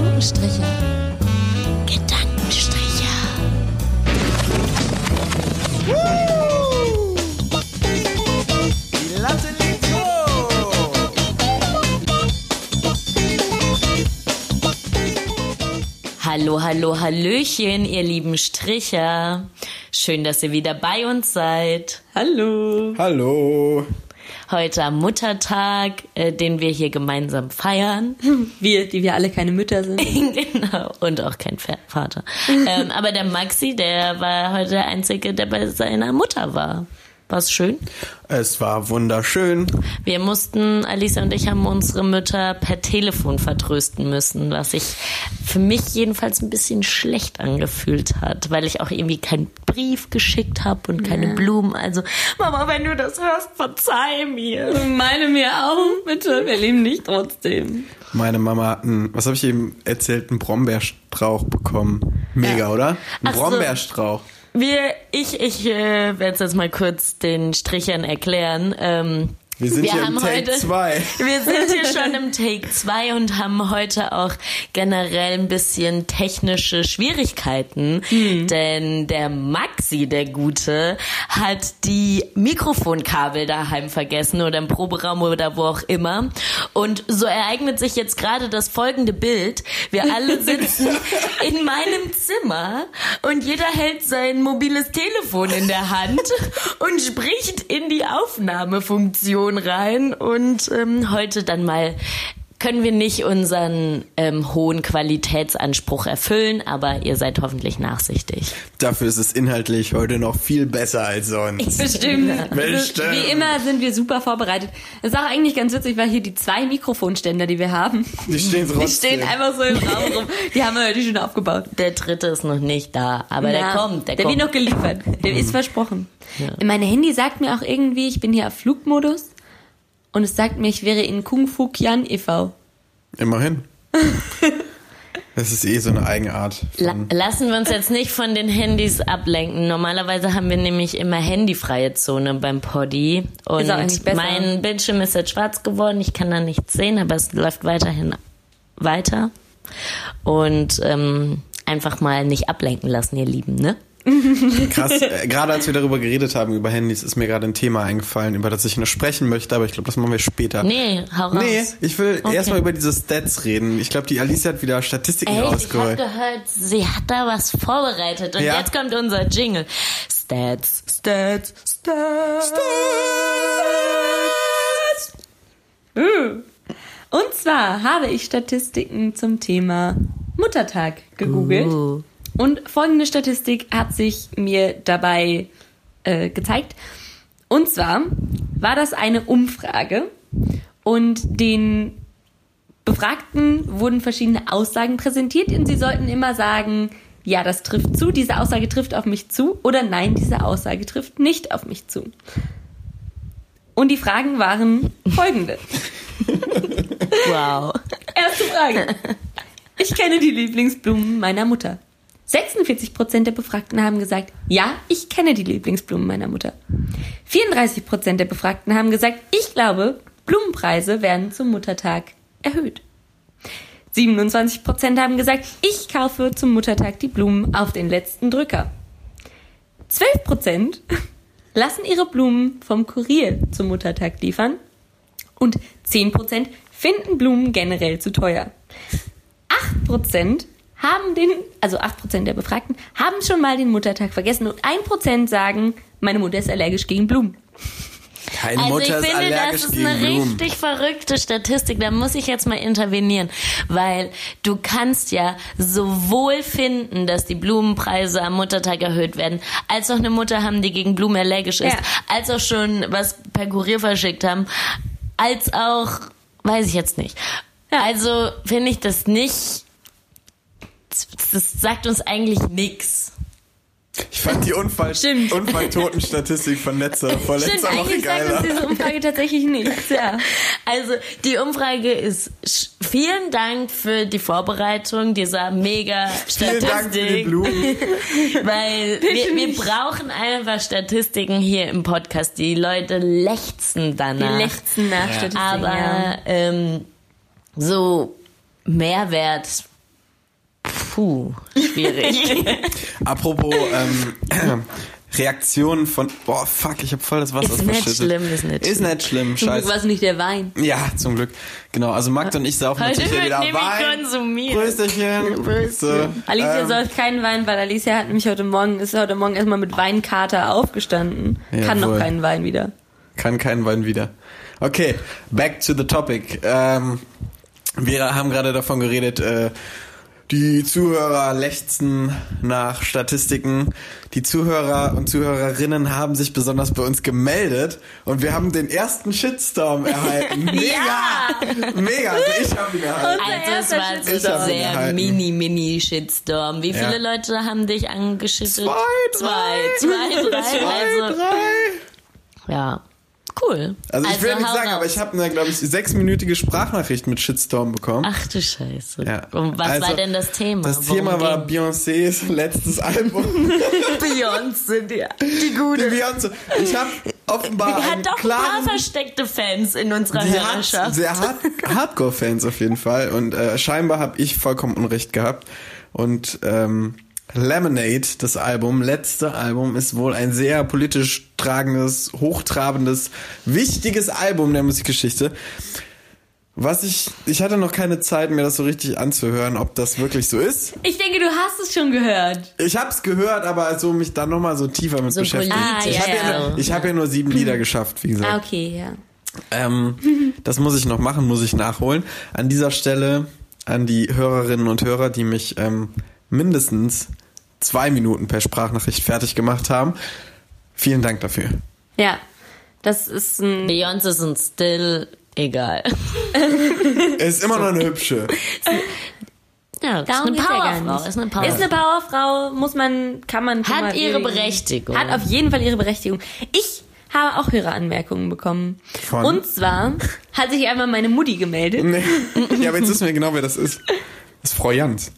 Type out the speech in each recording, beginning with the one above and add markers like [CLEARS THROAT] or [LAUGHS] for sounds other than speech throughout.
Gedankenstriche. Gedankenstriche. Die Latte liegt hoch. Hallo, hallo, hallöchen, ihr lieben Stricher. Schön, dass ihr wieder bei uns seid. Hallo. Hallo. Heute am Muttertag, äh, den wir hier gemeinsam feiern. [LAUGHS] Wir, die wir alle keine Mütter sind. [LAUGHS] genau. Und auch kein Vater. ähm, aber der Maxi, der war heute der Einzige, der bei seiner Mutter war. War's schön? Es war wunderschön. Wir mussten, Alice und ich haben unsere Mütter per Telefon vertrösten müssen, was sich für mich jedenfalls ein bisschen schlecht angefühlt hat, weil ich auch irgendwie keinen Brief geschickt habe und keine Blumen. Also, Mama, wenn du das hörst, verzeih mir. Meine mir auch, bitte. Wir lieben dich trotzdem. Meine Mama hat einen, was habe ich eben erzählt, einen Brombeerstrauch bekommen. Mega, Ja. oder? Ein Ach so. Wir, ich, ich äh, werde jetzt mal kurz den Strichern erklären. Ähm, Wir sind wir hier im Take heute, 2. Wir sind hier schon im Take 2 und haben heute auch generell ein bisschen technische Schwierigkeiten, denn der Maxi, der Gute, hat die Mikrofonkabel daheim vergessen oder im Proberaum oder wo auch immer. Und so ereignet sich jetzt gerade das folgende Bild. Wir alle sitzen [LAUGHS] in meinem Zimmer und jeder hält sein mobiles Telefon in der Hand und spricht in die Aufnahmefunktion rein. Und ähm, heute dann mal können wir nicht unseren ähm, hohen Qualitätsanspruch erfüllen, aber ihr seid hoffentlich nachsichtig. Dafür ist es inhaltlich heute noch viel besser als sonst. [LAUGHS] Bestimmt. Bestimmt. Wie immer sind wir super vorbereitet. Das ist auch eigentlich ganz witzig, weil hier die zwei Mikrofonständer, die wir haben, Die stehen die trotzdem. stehen einfach so im Raum rum. Die haben wir heute schon aufgebaut. Der dritte ist noch nicht da, aber der Na, kommt, der, der kommt. wird noch geliefert. Der ist versprochen. Mein Handy sagt mir auch irgendwie, ich bin hier auf Flugmodus und es sagt mir, ich wäre in Kung Fu Kian e.V. Immerhin. [LAUGHS] Das ist eh so eine Eigenart. Lassen wir uns jetzt nicht von den Handys ablenken. Normalerweise haben wir nämlich immer handyfreie Zone beim Poddy. Und Ist auch eigentlich besser. mein Bildschirm ist jetzt schwarz geworden. Ich kann da nichts sehen, aber es läuft weiterhin weiter. Und ähm, einfach mal nicht ablenken lassen, ihr Lieben, ne? [LAUGHS] krass. Äh, gerade als wir darüber geredet haben, über Handys, ist mir gerade ein Thema eingefallen, über das ich noch sprechen möchte, aber ich glaube, das machen wir später. Nee, hau raus. Nee, ich will Okay. erstmal über diese Stats reden. Ich glaube, die Alice hat wieder Statistiken Echt? Ich habe rausgeholt. gehört, sie hat da was vorbereitet. Und Ja. jetzt kommt unser Jingle. Stats, Stats, Stats. Und zwar habe ich Statistiken zum Thema Muttertag gegoogelt. Uh. Und folgende Statistik hat sich mir dabei äh, gezeigt. Und zwar war das eine Umfrage und den Befragten wurden verschiedene Aussagen präsentiert und sie sollten immer sagen, ja, das trifft zu, diese Aussage trifft auf mich zu oder nein, diese Aussage trifft nicht auf mich zu. Und die Fragen waren folgende. [LAUGHS] Wow. Erste Frage. Ich kenne die Lieblingsblumen meiner Mutter. 46% der Befragten haben gesagt, ja, ich kenne die Lieblingsblumen meiner Mutter. 34% der Befragten haben gesagt, ich glaube, Blumenpreise werden zum Muttertag erhöht. 27% haben gesagt, ich kaufe zum Muttertag die Blumen auf den letzten Drücker. 12% [LAUGHS] lassen ihre Blumen vom Kurier zum Muttertag liefern. Und 10% finden Blumen generell zu teuer. 8% haben den, also 8% der Befragten, haben schon mal den Muttertag vergessen und 1% sagen, meine Mutter ist allergisch gegen Blumen. Keine Also Mutter ich ist finde, allergisch das ist eine Blumen. richtig verrückte Statistik. Da muss ich jetzt mal intervenieren, weil du kannst ja sowohl finden, dass die Blumenpreise am Muttertag erhöht werden, als auch eine Mutter haben, die gegen Blumen allergisch ist, Ja. als auch schon was per Kurier verschickt haben, als auch, weiß ich jetzt nicht. Also finde ich das nicht. Das sagt uns eigentlich nichts. Ich fand die Unfall [LAUGHS] Stimmt. Unfalltotenstatistik von letzter, vorletzter Stimmt, Woche eigentlich sagt uns geiler. diese Umfrage tatsächlich nichts. Ja. Also die Umfrage ist vielen Dank für die Vorbereitung dieser mega Vielen Dank für die Statistik, Blumen. [LAUGHS] weil wir, wir brauchen einfach Statistiken hier im Podcast. Die Leute lechzen Die danach. lechzen nach Statistiken. Aber ja. ähm, so Mehrwert Puh, schwierig. [LAUGHS] Apropos ähm, [CLEARS THROAT] Reaktionen von, boah, fuck, ich hab voll das Wasser Ist nicht schlimm, ist nicht Ist schlimm. nicht schlimm, Zum Glück scheiße. war es nicht der Wein. Ja, zum Glück. Genau, also Magda und ich saufen Heute natürlich wieder Wein. konsumiert. Prösterchen. Pröste. Alicia Ähm, säuft keinen Wein, weil Alicia hat nämlich heute Morgen, ist heute Morgen erstmal mit Weinkater aufgestanden. Kann noch keinen Wein wieder. Kann keinen Wein wieder. Okay, back to the topic. Ähm, wir haben gerade davon geredet, äh, die Zuhörer lechzen nach Statistiken. Die Zuhörer und Zuhörerinnen haben sich besonders bei uns gemeldet und wir haben den ersten Shitstorm erhalten. [LAUGHS] Mega! Mega! Also ich habe ihn erhalten. Also es war so sehr mini, mini Shitstorm. Wie viele Ja. Leute haben dich angeschüttet? Zwei, Zwei, drei. zwei, drei. Zwei, Also, drei. ja. Cool. Also ich will nicht sagen, raus. aber ich habe eine, glaube ich, sechsminütige Sprachnachricht mit Shitstorm bekommen. Ach du Scheiße. Ja. Und was Also, war denn das Thema? Das Worum Thema war ging? Beyoncés letztes Album. [LAUGHS] Beyoncé, die, die Die gute. Beyoncé. Ich habe offenbar Die einen hat doch ein klaren, paar versteckte Fans in unserer die hat Hörerschaft. sehr hard, Hardcore-Fans auf jeden Fall. Und äh, scheinbar habe ich vollkommen Unrecht gehabt. Und ähm, Lemonade, das Album, letzte Album, ist wohl ein sehr politisch tragendes, hochtrabendes, wichtiges Album der Musikgeschichte. Was ich, ich hatte noch keine Zeit, mir das so richtig anzuhören, ob das wirklich so ist. Ich denke, du hast es schon gehört. Ich hab's gehört, aber so mich dann nochmal so tiefer mit So beschäftigt. politisch, ich habe ja, ja, nur- ja. ich hab ja nur sieben Lieder geschafft, wie gesagt. Ah, okay, ja. Ähm, das muss ich noch machen, muss ich nachholen. An dieser Stelle an die Hörerinnen und Hörer, die mich ähm, mindestens zwei Minuten per Sprachnachricht fertig gemacht haben. Vielen Dank dafür. Ja. Das ist ein. Beyoncé sind still egal. Es [LAUGHS] ist immer noch eine hübsche. Ja, ist Darum eine Powerfrau. Ist eine Powerfrau. Ist eine Powerfrau, muss man, kann man. Hat mal ihre. Berechtigung. Hat auf jeden Fall ihre Berechtigung. Ich habe auch Höreranmerkungen bekommen. Von? Und zwar hat sich einmal meine Mutti gemeldet. Nee. Ja, aber jetzt wissen wir genau, wer das ist. Das ist Frau Jans.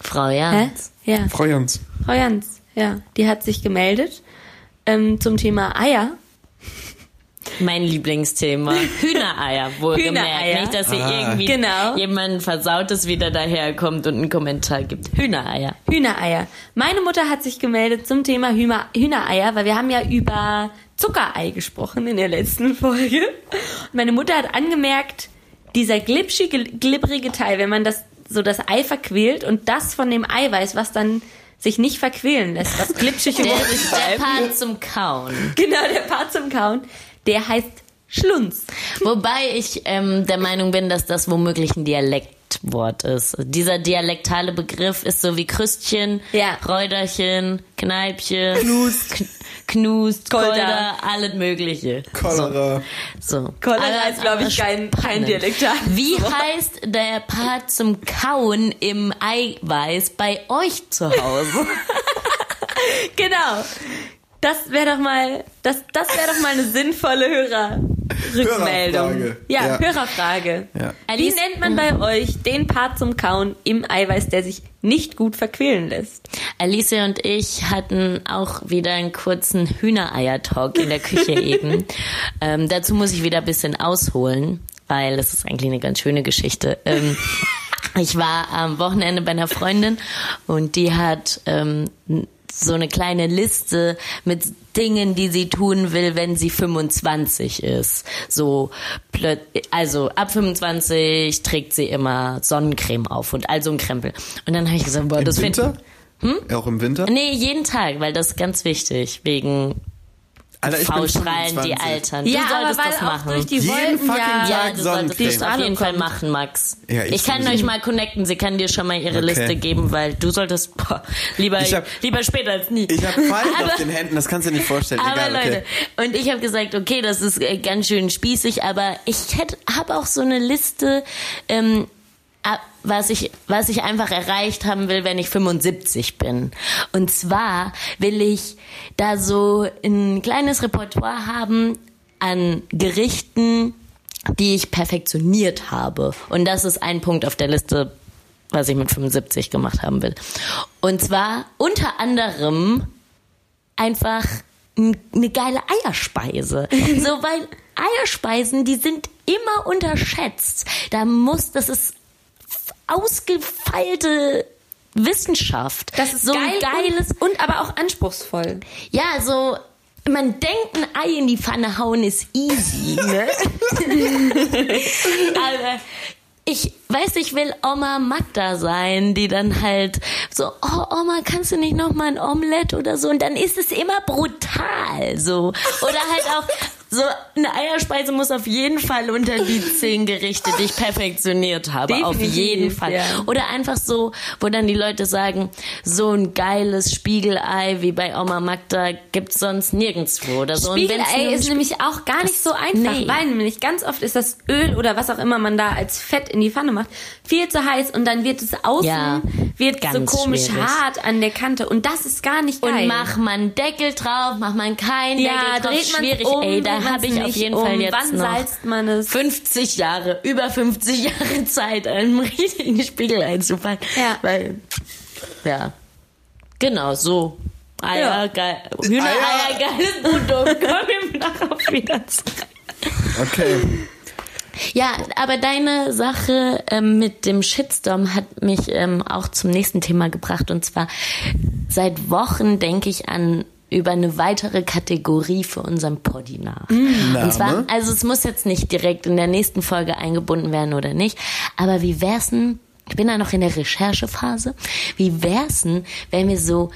Frau Hä? Ja, Frau Jans. Frau Jans. Ja, die hat sich gemeldet ähm, zum Thema Eier. Mein Lieblingsthema. Hühnereier, wohlgemerkt. [LAUGHS] Hühnereier. Nicht, dass hier Ah. irgendwie Genau. jemand Versautes wieder daherkommt und einen Kommentar gibt. Hühnereier. Hühnereier. Meine Mutter hat sich gemeldet zum Thema Hühner, Hühnereier, weil wir haben ja über Zuckerei gesprochen in der letzten Folge. Und meine Mutter hat angemerkt, dieser glitschige, glibberige Teil, wenn man das so das Ei verquält und das von dem Eiweiß, was dann sich nicht verquälen lässt, was glitschig Der, übrig der bleibt. Part zum Kauen. Genau, der Part zum Kauen, der heißt Schlunz. Wobei ich ähm, der Meinung bin, dass das womöglich ein Dialektwort ist. Dieser dialektale Begriff ist so wie Krüstchen, Ja. Räuderchen, Kneipchen, Knust, Knust, Kolder. Alles Mögliche. Cholera. So. Cholera Aber- ist, glaub ich, kein- kein dialektales Wie heißt der Part zum Kauen im Eiweiß bei euch zu Hause? [LAUGHS] Genau. Das wäre doch mal, das, das wäre doch mal eine sinnvolle Hörerrückmeldung. Hörerfrage. Ja, Ja. Hörerfrage. Ja. Wie Alice- nennt man bei euch den Part zum Kauen im Eiweiß, der sich nicht gut verquälen lässt? Alicia und ich hatten auch wieder einen kurzen Hühnereier-Talk in der Küche [LAUGHS] eben. Ähm, dazu muss ich wieder ein bisschen ausholen, weil das ist eigentlich eine ganz schöne Geschichte. Ähm, [LAUGHS] ich war am Wochenende bei einer Freundin und die hat ähm, so eine kleine Liste mit Dingen, die sie tun will, wenn sie 25 ist. So, also ab 25 trägt sie immer Sonnencreme auf und all so ein Krempel. Und dann habe ich gesagt, boah, Im das find- Winter? Auch im Winter? Nee, jeden Tag, weil das ist ganz wichtig, wegen Alter, Faulstrahlen, die 25. altern. ja, du solltest aber weil das auch machen. durch die Jeden Wolken fucking ja, Tag ja, du solltest das auf jeden Fall machen, Max. Ja, ich ich kann euch mal connecten, sie kann dir schon mal ihre Okay. Liste geben, weil du solltest boah, lieber, Ich hab- lieber später als nie. Ich habe Falten Aber- auf den Händen, das kannst du dir nicht vorstellen. aber Egal, Leute, okay. und ich habe gesagt, okay, das ist äh, ganz schön spießig, aber ich habe auch so eine Liste, ähm, was ich, was ich einfach erreicht haben will, wenn ich 75 bin. Und zwar will ich da so ein kleines Repertoire haben an Gerichten, die ich perfektioniert habe. Und das ist ein Punkt auf der Liste, was ich mit 75 gemacht haben will. Und zwar unter anderem einfach eine geile Eierspeise. [LAUGHS] so, weil Eierspeisen, die sind immer unterschätzt. Da muss, das ist ausgefeilte Wissenschaft. Das ist so geil ein geiles und, und aber auch anspruchsvoll. Ja, so, man denkt, ein Ei in die Pfanne hauen ist easy, ne? [LAUGHS] Aber ich weiß, ich will Oma Magda sein, die dann halt so, oh Oma, kannst du nicht noch mal ein Omelett oder so? Und dann ist es immer brutal, so. Oder halt auch, so eine Eierspeise muss auf jeden Fall unter die zehn Gerichte, die ich perfektioniert habe. auf Definitiv, jeden Fall. ja. Oder einfach so, wo dann die Leute sagen, so ein geiles Spiegelei wie bei Oma Magda gibt's sonst nirgendwo. Oder so. Spiegelei ist nämlich auch gar nicht so einfach, nee. weil nämlich ganz oft ist das Öl oder was auch immer man da als Fett in die Pfanne macht, viel zu heiß und dann wird es außen, Ja, wird so komisch schwierig. hart an der Kante und das ist gar nicht geil. Und mach man Deckel drauf, mach man keinen ja, Deckel drauf, dreht schwierig. um, Ey, da habe ich auf nicht jeden um. Fall jetzt Wann noch salzt man es? 50 Jahre, über 50 Jahre [LAUGHS] Zeit, einen richtigen Spiegel einzupacken. Ja. Weil, ja, genau, so. Eier, Ja. geil. Hühnereier, geiles Produkt. Kommen wir darauf wieder zurück. Okay. Ja, aber deine Sache ähm, mit dem Shitstorm hat mich ähm, auch zum nächsten Thema gebracht. Und zwar seit Wochen denke ich an über eine weitere Kategorie für unseren Poddy nach. Und zwar, also es muss jetzt nicht direkt in der nächsten Folge eingebunden werden oder nicht, aber wie wär's denn, ich bin da noch in der Recherchephase, wie wär's denn, wenn wir so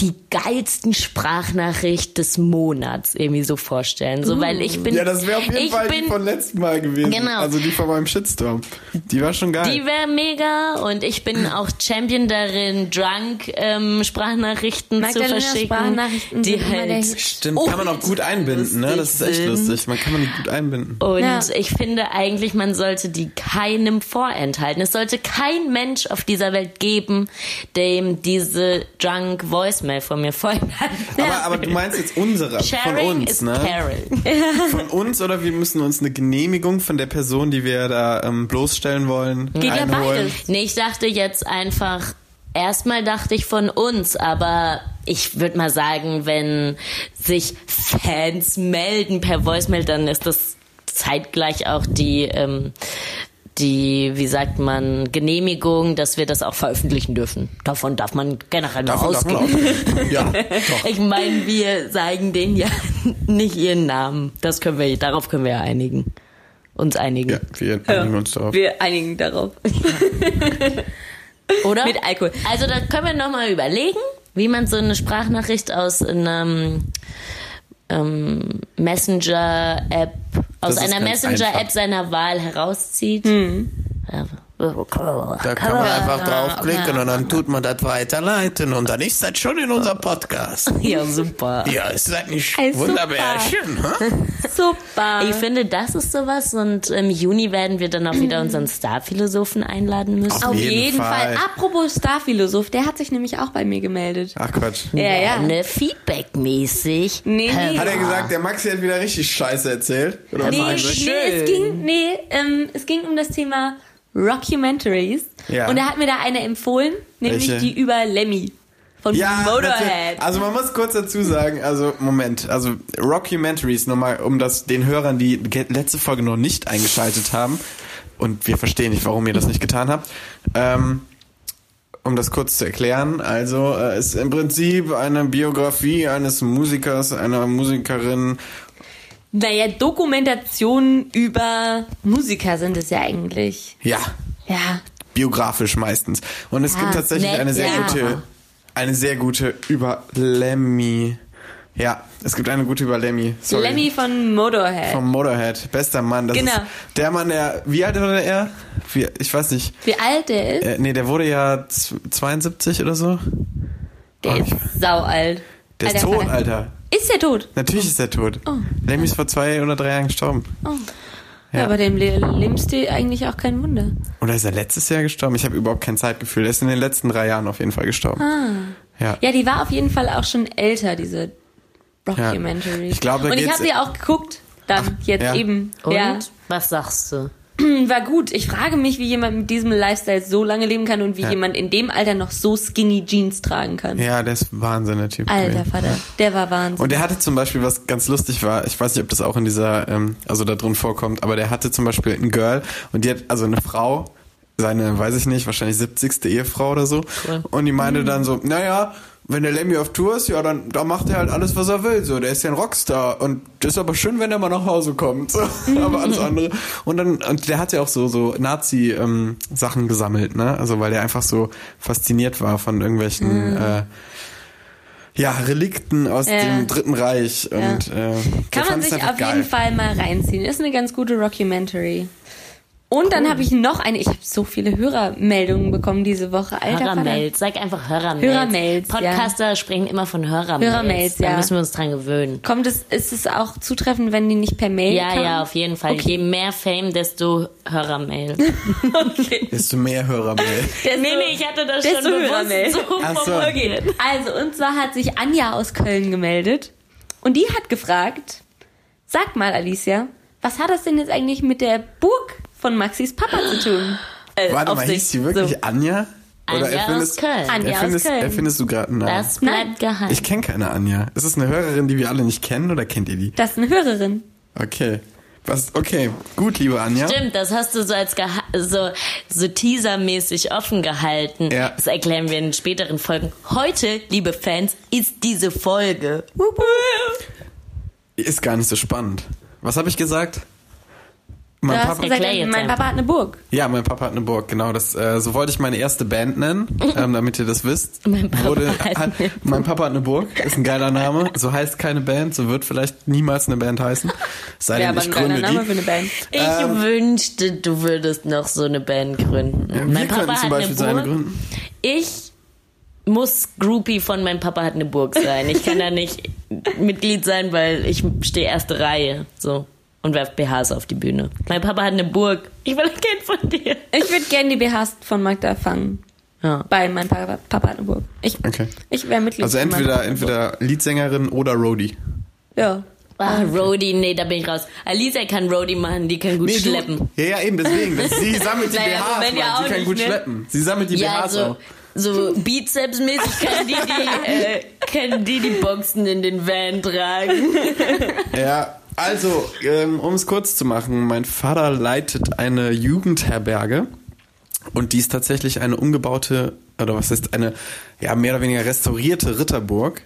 die geilsten Sprachnachricht des Monats irgendwie so vorstellen. So, weil ich bin. Ja, das wäre auf jeden ich Fall bin, die von letzten Mal gewesen. Genau. Also die von meinem Shitstorm. Die war schon geil. Die wäre mega und ich bin auch Champion darin, Drunk ähm, Sprachnachrichten Magdalena zu verschicken. Sprachnachrichten die halt. Stimmt, kann man auch gut einbinden, ne? Das ist echt sind. lustig. Man kann man die gut einbinden. Und Ja. ich finde eigentlich, man sollte die keinem vorenthalten. Es sollte kein Mensch auf dieser Welt geben, dem diese Drunk Voicemail von mir vorenthalten. [LAUGHS] Aber, aber du meinst jetzt unsere, von Sharing uns, is ne? caring. [LAUGHS] Von uns oder wir müssen uns eine Genehmigung von der Person, die wir da ähm, bloßstellen wollen, Geht ja einholen. beides. Nee, ich dachte jetzt einfach, erstmal dachte ich von uns, aber ich würde mal sagen, wenn sich Fans melden per Voicemail, dann ist das zeitgleich auch die, ähm, die, wie sagt man, Genehmigung, dass wir das auch veröffentlichen dürfen. Davon darf man generell nur Davon darf man ausgehen. auch. Ja, [LAUGHS] doch. Ich meine, wir sagen denen ja [LAUGHS] nicht ihren Namen. Das können wir, darauf können wir ja einigen. Uns einigen. Ja, wir einigen uns darauf. Wir einigen darauf. [LAUGHS] Oder? Mit Alkohol. Also da können wir nochmal überlegen, wie man so eine Sprachnachricht aus einem ähm, Messenger-App, aus einer Messenger-App seiner Wahl herauszieht. Hm. Ja. Da kann man einfach draufklicken und dann tut man das weiterleiten und dann ist das schon in unserem Podcast. [LAUGHS] Ja, super. Ja, ist das nicht Ey, wunderbärchen? hä? [LAUGHS] Super. Ich finde, das ist sowas und im Juni werden wir dann auch wieder unseren Starphilosophen einladen müssen. Auf jeden jeden, Fall. Fall. Apropos Starphilosoph, der hat sich nämlich auch bei mir gemeldet. Ach Quatsch. Ja, ja. Ne, Feedback-mäßig. Nee, nee. Hat er gesagt, der Maxi hat wieder richtig Scheiße erzählt? Oder Nee, nee, es ging, nee, ähm, es ging um das Thema Rockumentaries. Ja. Und er hat mir da eine empfohlen, nämlich Welche? die über Lemmy von Ja, Motorhead. also man muss kurz dazu sagen, also Moment, also Rockumentaries nochmal, um das den Hörern, die letzte Folge noch nicht eingeschaltet haben und wir verstehen nicht, warum ihr das nicht getan habt, ähm, um das kurz zu erklären, also äh, ist im Prinzip eine Biografie eines Musikers, einer Musikerin. Naja, Dokumentationen über Musiker sind es ja eigentlich. Ja, Ja. biografisch meistens. Und es Ja, gibt tatsächlich nett, eine sehr ja. gute, eine sehr gute über Lemmy. Ja, es gibt eine gute über Lemmy. Sorry. Lemmy von Motorhead. Vom Motorhead, bester Mann. Das Genau. ist der Mann, der, wie alt wurde er? Wie, ich weiß nicht. Wie alt der ist? Äh, nee, der wurde ja z- 72 oder so. Der ist saualt. Der ist tot. Alter. Ist der tot? Natürlich ist er tot. Lemmy ist vor zwei oder drei Jahren gestorben. Ja. aber dem Le- Lebensstil eigentlich auch kein Wunder. Oder ist er letztes Jahr gestorben? Ich habe überhaupt kein Zeitgefühl. Er ist in den letzten drei Jahren auf jeden Fall gestorben. Ja. Ja, die war auf jeden Fall auch schon älter, diese Documentary. Ich glaube, Und ich habe sie auch geguckt, dann jetzt ja. eben. Und Ja, was sagst du? [CLEARS THROAT] war gut. Ich frage mich, wie jemand mit diesem Lifestyle so lange leben kann und wie Ja. jemand in dem Alter noch so skinny Jeans tragen kann. Ja, der ist Wahnsinn, der Typ. Alter Vater, der war Wahnsinn. Und der hatte zum Beispiel, was ganz lustig war, ich weiß nicht, ob das auch in dieser, ähm, also da drin vorkommt, aber der hatte zum Beispiel ein Girl und die hat, also eine Frau, seine, weiß ich nicht, wahrscheinlich 70. Ehefrau oder so. Cool. Und die meinte dann so, naja, wenn der Lemmy auf Tour ist, ja, dann da macht er halt alles, was er will. So, der ist ja ein Rockstar. Und das ist aber schön, wenn er mal nach Hause kommt. [LAUGHS] Aber alles andere. Und dann, und der hat ja auch so, so Nazi-Sachen gesammelt, ne? Also weil er einfach so fasziniert war von irgendwelchen äh, ja, Relikten aus Ja. dem Dritten Reich. Und äh, der Kann man sich auf geil. jeden Fall mal reinziehen. Ist eine ganz gute Documentary. Und dann habe ich noch eine. Ich habe so viele Hörermeldungen bekommen diese Woche. Alter. Hörermails, sag einfach Hörermails. Hörermails, ja. Podcaster sprechen immer von Hörermails. Hörermails, Da ja. müssen wir uns dran gewöhnen. Kommt es, ist es auch zutreffend, wenn die nicht per Mail Ja, kamen? ja, auf jeden Fall. Je mehr Fame, desto Hörermail. [LAUGHS] Okay. Desto mehr Hörermail. [LAUGHS] Desto- nee, nee, ich hatte das desto schon Hörermail. bewusst so Ach so. formuliert. Also, und zwar hat sich Anja aus Köln gemeldet. Und die hat gefragt, sag mal, Alicia, was hat das denn jetzt eigentlich mit der Burg von Maxis Papa zu tun? Äh, Warte mal, sich. hieß die wirklich So. Anja? Anja erfindest, aus Köln. Anja aus erfindest, Köln. erfindest du gerade einen Namen? Das bleibt geheim. Ich kenne keine Anja. Ist es eine Hörerin, die wir alle nicht kennen oder kennt ihr die? Das ist eine Hörerin. Okay. Was, okay, gut, liebe Anja. Stimmt, das hast du so als Geha so, so teasermäßig offen gehalten. Ja. Das erklären wir in späteren Folgen. Heute, liebe Fans, ist diese Folge. Ist gar nicht so spannend. Was habe ich gesagt? Mein Papa, gesagt, mein. Papa hat eine Burg. ja, mein Papa hat eine Burg, genau. Das, äh, so wollte ich meine erste Band nennen, [LAUGHS] ähm, damit ihr das wisst. Mein Papa hat hat, eine mein Papa hat eine Burg, ist ein geiler Name. So heißt keine Band, so wird vielleicht niemals eine Band heißen. Sei Wäre denn, ich gründe Name für die. eine Band. Ich Ähm, wünschte, du würdest noch so eine Band gründen. Wir mein Papa hat eine Burg. gründen. Ich muss Groupie von mein Papa hat eine Burg sein. Ich kann da nicht Mitglied sein, weil ich stehe erste Reihe. So. Und werf BHs auf die Bühne. Mein Papa hat eine Burg. Ich will ein Kind von dir. Ich würde gerne die BHs von Magda fangen. Ja. Bei meinem Papa, Papa hat eine Burg. Ich, Okay. ich wäre Mitglied. Also entweder, entweder Leadsängerin oder Roadie. Ja. Ah, Roadie, nee, da bin ich raus. Alicia kann Roadie machen, die kann gut Nee, schleppen. Du, ja, ja, eben, deswegen. [LAUGHS] Sie sammelt die Naja, BHs, ja Mann. auch Sie kann nicht, gut ne? schleppen. Sie sammelt die Ja, BHs so, auch. so Bizepsmäßig kann die die, äh, kann die die Boxen in den Van tragen. Ja, also, ähm, um es kurz zu machen, mein Vater leitet eine Jugendherberge und die ist tatsächlich eine umgebaute, oder was ist, eine ja mehr oder weniger restaurierte Ritterburg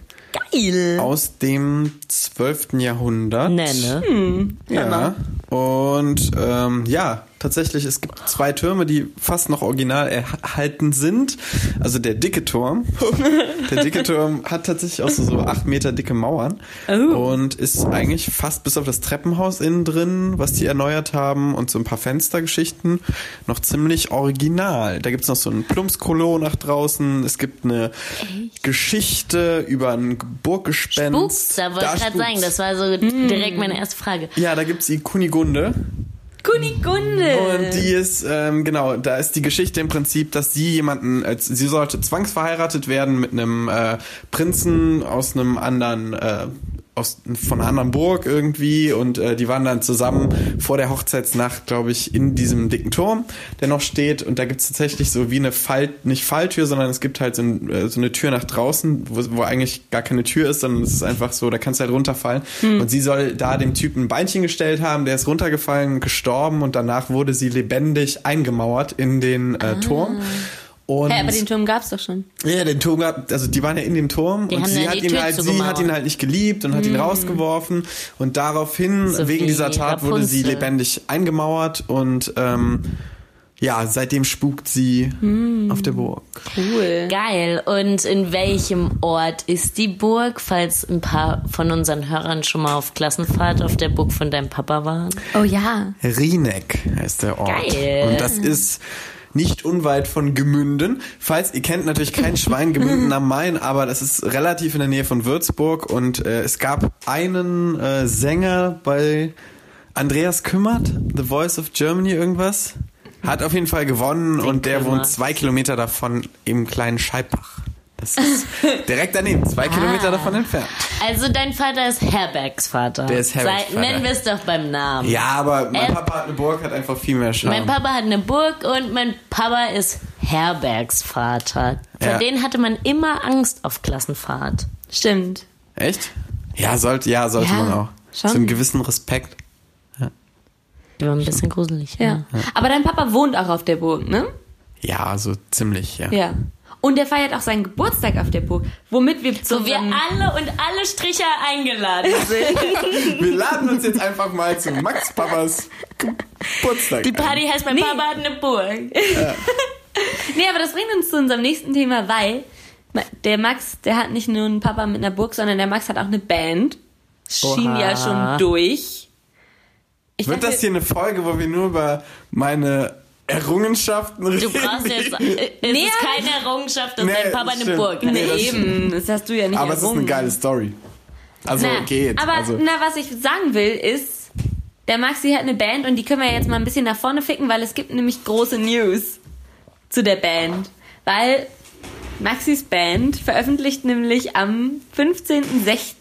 Geil. aus dem 12. Jahrhundert. Nenne. Ja. Und ähm, ja, tatsächlich, es gibt zwei Türme, die fast noch original erhalten sind. Also der dicke Turm. [LAUGHS] der dicke Turm hat tatsächlich auch so, so acht Meter dicke Mauern. Und ist eigentlich fast bis auf das Treppenhaus innen drin, was die erneuert haben und so ein paar Fenstergeschichten, noch ziemlich original. Da gibt's noch so ein Plumpskolo nach draußen. Es gibt eine Geschichte über ein Burggespenst. Spuks, da wollte ich gerade sagen, das war so direkt meine erste Frage. Ja, da gibt's die Kunigunde. Kunigunde. Und die ist, ähm, genau, da ist die Geschichte im Prinzip, dass sie jemanden, als sie sollte zwangsverheiratet werden mit einem äh, Prinzen aus einem anderen, äh, aus, von einer anderen Burg irgendwie und äh, die waren dann zusammen vor der Hochzeitsnacht, glaube ich, in diesem dicken Turm, der noch steht. Und da gibt's tatsächlich so wie eine Fall, nicht Falltür, sondern es gibt halt so, ein, äh, so eine Tür nach draußen, wo, wo eigentlich gar keine Tür ist, sondern es ist einfach so, da kannst du halt runterfallen. Und sie soll da dem Typen ein Beinchen gestellt haben, der ist runtergefallen, gestorben und danach wurde sie lebendig eingemauert in den äh, Turm. Und Hä, aber den Turm gab's doch schon. ja, den Turm gab, also die waren ja in dem Turm Die und sie hat ihn halt, sie hat ihn halt nicht geliebt und hat ihn rausgeworfen und daraufhin So wegen dieser Tat wurde sie Rapunzel. lebendig eingemauert und ähm, ja, seitdem spukt sie auf der Burg. Cool. Geil. Und in welchem Ort ist die Burg, falls ein paar von unseren Hörern schon mal auf Klassenfahrt auf der Burg von deinem Papa waren? Oh ja. Rieneck heißt der Ort. Geil. Und das ist nicht unweit von Gemünden. Falls ihr kennt natürlich kein [LAUGHS] Schwein Gemünden am Main, aber das ist relativ in der Nähe von Würzburg und äh, es gab einen äh, Sänger bei Andreas Kümmert, The Voice of Germany irgendwas. Hat auf jeden Fall gewonnen und der Kümmert. wohnt zwei Kilometer davon im kleinen Scheibach. Das ist direkt daneben, zwei Kilometer davon entfernt. Also dein Vater ist Herbergsvater. Der ist Herbergsvater. Sei, nennen wir es doch beim Namen. Ja, aber mein Äh, Papa hat eine Burg, hat einfach viel mehr Charme. Mein Papa hat eine Burg und mein Papa ist Herbergsvater. Vor Ja. denen hatte man immer Angst auf Klassenfahrt. Stimmt. Echt? Ja, sollte, ja, sollte Ja, man auch. schon. So einen gewissen Respekt. Die war ein bisschen gruselig. Ja. Aber dein Papa wohnt auch auf der Burg, ne? Ja, so ziemlich, ja. Ja. Und er feiert auch seinen Geburtstag auf der Burg, womit wir zu So wir alle und alle Stricher eingeladen [LAUGHS] sind. Wir laden uns jetzt einfach mal zu Max Papas Geburtstag. Die Party heißt, mein Nee. Papa hat eine Burg. [LAUGHS] Nee, aber das bringt uns zu unserem nächsten Thema, weil der Max, der hat nicht nur einen Papa mit einer Burg, sondern der Max hat auch eine Band. Schien Oha. ja schon durch. Ich Wird dachte- das hier eine Folge, wo wir nur über meine Errungenschaften reden? Du brauchst jetzt. äh, Es Nee, ist keine Errungenschaft, dass Nee, dein Papa eine. Burg hat. Nee, das eben, das hast du ja nicht Aber es ist eine errungen. geile Story. Also na, geht. Aber also, na, was ich sagen will, ist, der Maxi hat eine Band und die können wir jetzt mal ein bisschen nach vorne ficken, weil es gibt nämlich große News zu der Band. Weil Maxis Band veröffentlicht nämlich am 15.06.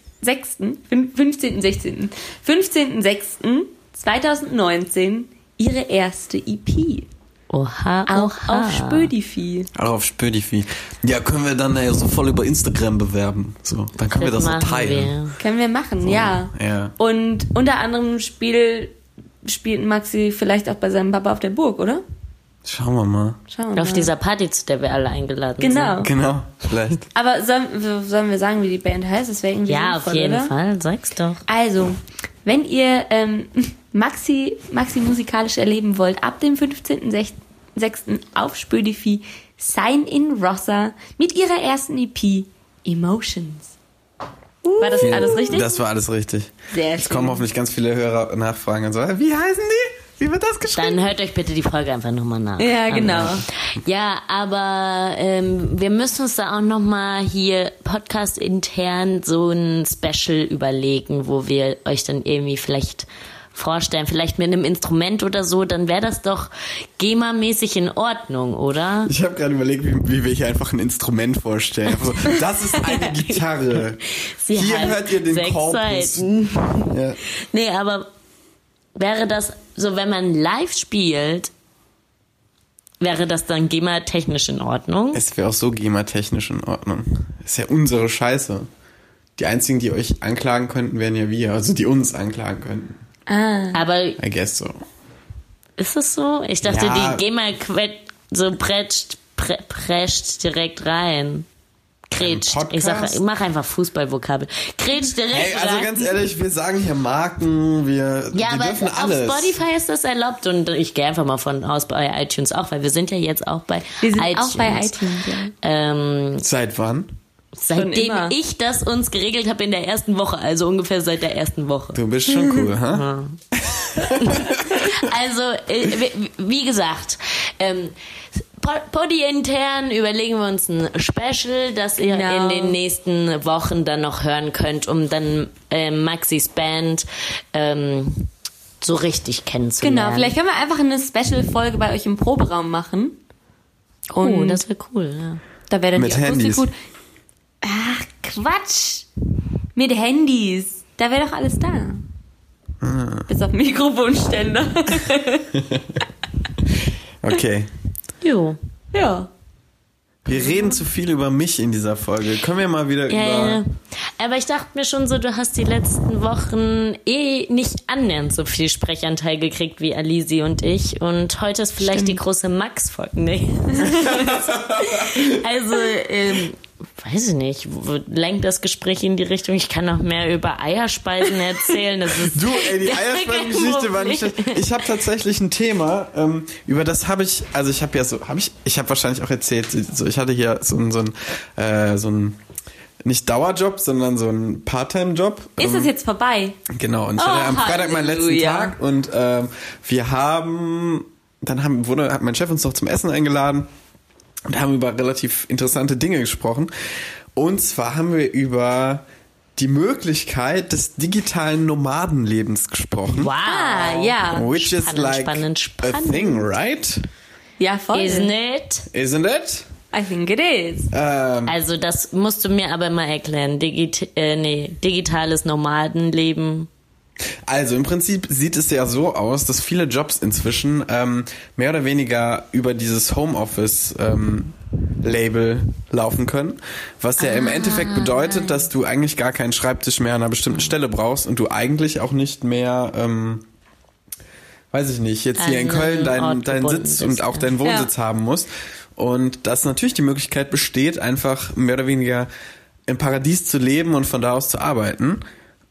15. 16. 15.06. 2019 ihre erste EP. Oha, Auch oha. auf Spödifi. auch auf Spödifi. Ja, können wir dann ja so voll über Instagram bewerben. So, dann können wir das so teilen. wir. Können wir machen, ja. Ja. Und unter anderem Spiel, spielt Maxi vielleicht auch bei seinem Papa auf der Burg, oder? Schauen wir mal. Schauen wir Auf mal. dieser Party, zu der wir alle eingeladen Genau. Genau, vielleicht. Aber sollen, sollen wir sagen, wie die Band heißt? Das wäre sind. irgendwie Ja, auf jeden oder? Fall. Sag's doch. Also, wenn ihr ähm, [LAUGHS] Maxi, Maxi musikalisch erleben wollt, ab dem 15.06. auf Spödifi, Sign in Rossa mit ihrer ersten EP Emotions. War das alles richtig? Das war alles richtig. Sehr Es schön. kommen hoffentlich ganz viele Hörer nachfragen und so, wie heißen die? Wie wird das geschrieben? Dann hört euch bitte die Folge einfach nochmal nach. Ja, genau. Ja, aber ähm, wir müssen uns da auch nochmal hier Podcast intern so ein Special überlegen, wo wir euch dann irgendwie vielleicht vorstellen, vielleicht mit einem Instrument oder so, dann wäre das doch GEMA-mäßig in Ordnung, oder? Ich habe gerade überlegt, wie, wie wir hier einfach ein Instrument vorstellen. Also, das ist eine [LAUGHS] Gitarre. Sie hier hört ihr den sechs Korpus. Seiten. Ja. Nee, aber wäre das so, wenn man live spielt, wäre das dann GEMA-technisch in Ordnung? Es wäre auch so GEMA-technisch in Ordnung. ist ja unsere Scheiße. Die einzigen, die euch anklagen könnten, wären ja wir. Also die uns anklagen könnten. Aber I guess so. Ist es so? Ich dachte, Ja. die GEMA quet so pretscht, pre, prescht direkt rein. Kretscht. Ich sag, ich mach einfach Fußballvokabel. Kretscht direkt Hey, also rein. ganz ehrlich, wir sagen hier Marken, wir, ja, wir aber dürfen auf alles. Spotify ist das erlaubt und ich gehe einfach mal von aus bei iTunes auch, weil wir sind ja jetzt auch bei Wir sind iTunes. auch bei iTunes. Ja. Ähm, Seit wann? Seitdem ich das uns geregelt habe in der ersten Woche, also ungefähr seit der ersten Woche. Du bist schon cool, ha? [LAUGHS] Also, äh, wie- gesagt, ähm, Po- Poddy intern überlegen wir uns ein Special, das ihr Genau. in den nächsten Wochen dann noch hören könnt, um dann ähm, Maxis Band ähm, so richtig kennenzulernen. Genau, vielleicht können wir einfach eine Special-Folge bei euch im Proberaum machen. Oh, Und das wäre cool, ja. da wäre dann Mit die Akustik Handys. gut. Ach, Quatsch. Mit Handys. Da wäre doch alles da. Ah. Bis auf Mikrofonständer. [LAUGHS] Okay. Jo. ja. Wir reden zu viel über mich in dieser Folge. Können wir mal wieder Ja, über... ja. Aber ich dachte mir schon so, du hast die letzten Wochen eh nicht annähernd so viel Sprechanteil gekriegt wie Alisi und ich. Und heute ist vielleicht die große Max-Folge. Nee. [LAUGHS] [LAUGHS] also, ähm, weiß ich nicht, lenkt das Gespräch in die Richtung? Ich kann noch mehr über Eierspeisen erzählen. Das ist Du, ey, die [LAUGHS] Eierspeisen-Geschichte war nicht. Ich habe tatsächlich ein Thema, ähm, über das habe ich, also ich habe ja so, habe ich, ich habe wahrscheinlich auch erzählt, so, ich hatte hier so ein, so ein, äh, so ein, nicht Dauerjob, sondern so ein Part-Time-Job. Ist Ähm, es jetzt vorbei? Genau, und ich Oh, hatte am Freitag meinen letzten. Tag und ähm, wir haben, dann haben, wurde, hat mein Chef uns noch zum Essen eingeladen und haben über relativ interessante Dinge gesprochen. Und zwar haben wir über die Möglichkeit des digitalen Nomadenlebens gesprochen. Wow. Ah, ja. Which is Spannend, like spannend, a spannend. thing, right? Ja, voll. Isn't it? Isn't it? I think it is. Ähm, Also das musst du mir aber mal erklären. Digit äh, nee, digitales Nomadenleben. Also im Prinzip sieht es ja so aus, dass viele Jobs inzwischen ähm, mehr oder weniger über dieses Homeoffice ähm, Label laufen können, was ja im Endeffekt bedeutet, dass du eigentlich gar keinen Schreibtisch mehr an einer bestimmten Stelle brauchst und du eigentlich auch nicht mehr ähm, weiß ich nicht, jetzt hier in Köln einen deinen deinen Sitz und auch ja. deinen Wohnsitz haben musst. Und dass natürlich die Möglichkeit besteht, einfach mehr oder weniger im Paradies zu leben und von da aus zu arbeiten.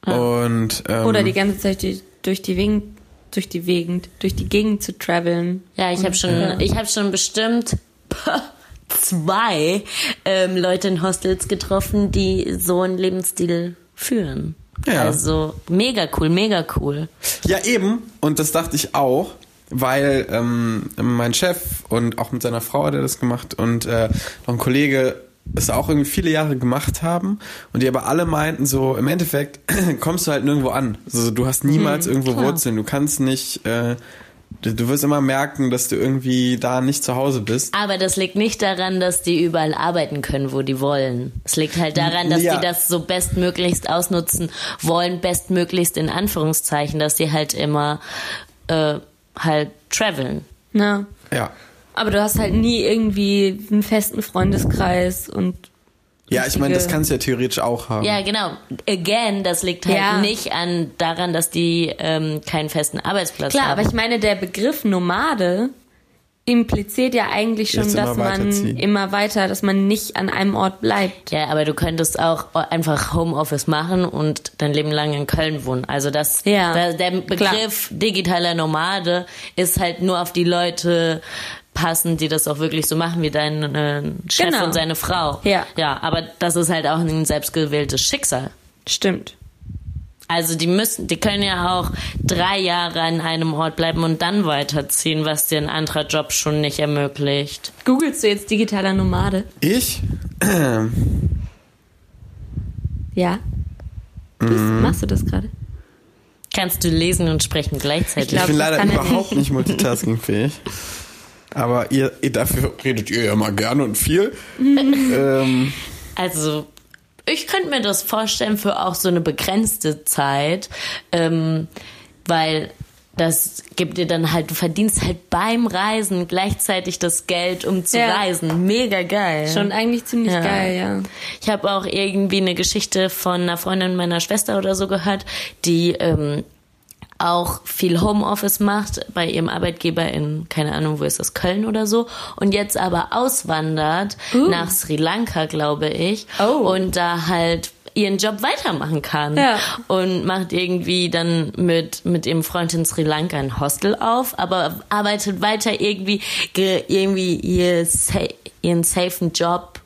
Und ähm, Oder die ganze Zeit die, durch die Gegend, durch die Gegend, durch die Gegend zu traveln. Ja, ich habe schon, ich habe schon bestimmt [LAUGHS] zwei ähm, Leute in Hostels getroffen, die so einen Lebensstil führen. Ja. Also mega cool, mega cool. Ja, eben. Und das dachte ich auch, weil ähm, mein Chef und auch mit seiner Frau hat er das gemacht und äh, noch ein Kollege es auch irgendwie viele Jahre gemacht haben und die aber alle meinten so, im Endeffekt [CLEARS THROAT] kommst du halt nirgendwo an. Also du hast niemals irgendwo klar. Wurzeln. Du kannst nicht, äh, du, du wirst immer merken, dass du irgendwie da nicht zu Hause bist. Aber das liegt nicht daran, dass die überall arbeiten können, wo die wollen. Es liegt halt daran, dass Ja. die das so bestmöglichst ausnutzen wollen, bestmöglichst in Anführungszeichen, dass die halt immer äh, halt traveln. Ja. Ja. Aber du hast halt nie irgendwie einen festen Freundeskreis und Ja, ich meine, das kannst du ja theoretisch auch haben. Ja, genau. Again, das liegt halt Ja. nicht an daran, dass die ähm, keinen festen Arbeitsplatz Klar, haben. aber ich meine, der Begriff Nomade impliziert ja eigentlich schon, dass man immer weiter, dass man nicht an einem Ort bleibt. Ja, aber du könntest auch einfach Homeoffice machen und dein Leben lang in Köln wohnen. Also das, Ja, der Begriff digitaler Nomade ist halt nur auf die Leute passend, die das auch wirklich so machen wie dein äh, Chef Genau. und seine Frau. Ja. Ja, aber das ist halt auch ein selbstgewähltes Schicksal. Stimmt. Also die müssen, die können ja auch drei Jahre an einem Ort bleiben und dann weiterziehen, was dir ein anderer Job schon nicht ermöglicht. Googlest du jetzt digitaler Nomade? Ich? Ja. Mhm. Machst du das gerade? Kannst du lesen und sprechen gleichzeitig? Ich glaub, ich bin leider er überhaupt nicht multitaskingfähig. [LAUGHS] Aber ihr, ihr, dafür redet ihr ja mal gerne und viel. [LAUGHS] ähm, Also, ich könnte mir das vorstellen für auch so eine begrenzte Zeit, ähm, weil das gibt dir dann halt, du verdienst halt beim Reisen gleichzeitig das Geld, um zu Ja. reisen. Mega geil. Schon eigentlich ziemlich Ja. geil, ja. Ich habe auch irgendwie eine Geschichte von einer Freundin meiner Schwester oder so gehört, die ähm, auch viel Homeoffice macht bei ihrem Arbeitgeber in, keine Ahnung, wo ist das, Köln oder so, und jetzt aber auswandert nach Sri Lanka, glaube ich, Oh. und da halt ihren Job weitermachen kann Ja. und macht irgendwie dann mit mit ihrem Freund in Sri Lanka ein Hostel auf, aber arbeitet weiter irgendwie ge, irgendwie ihr ihren safen Job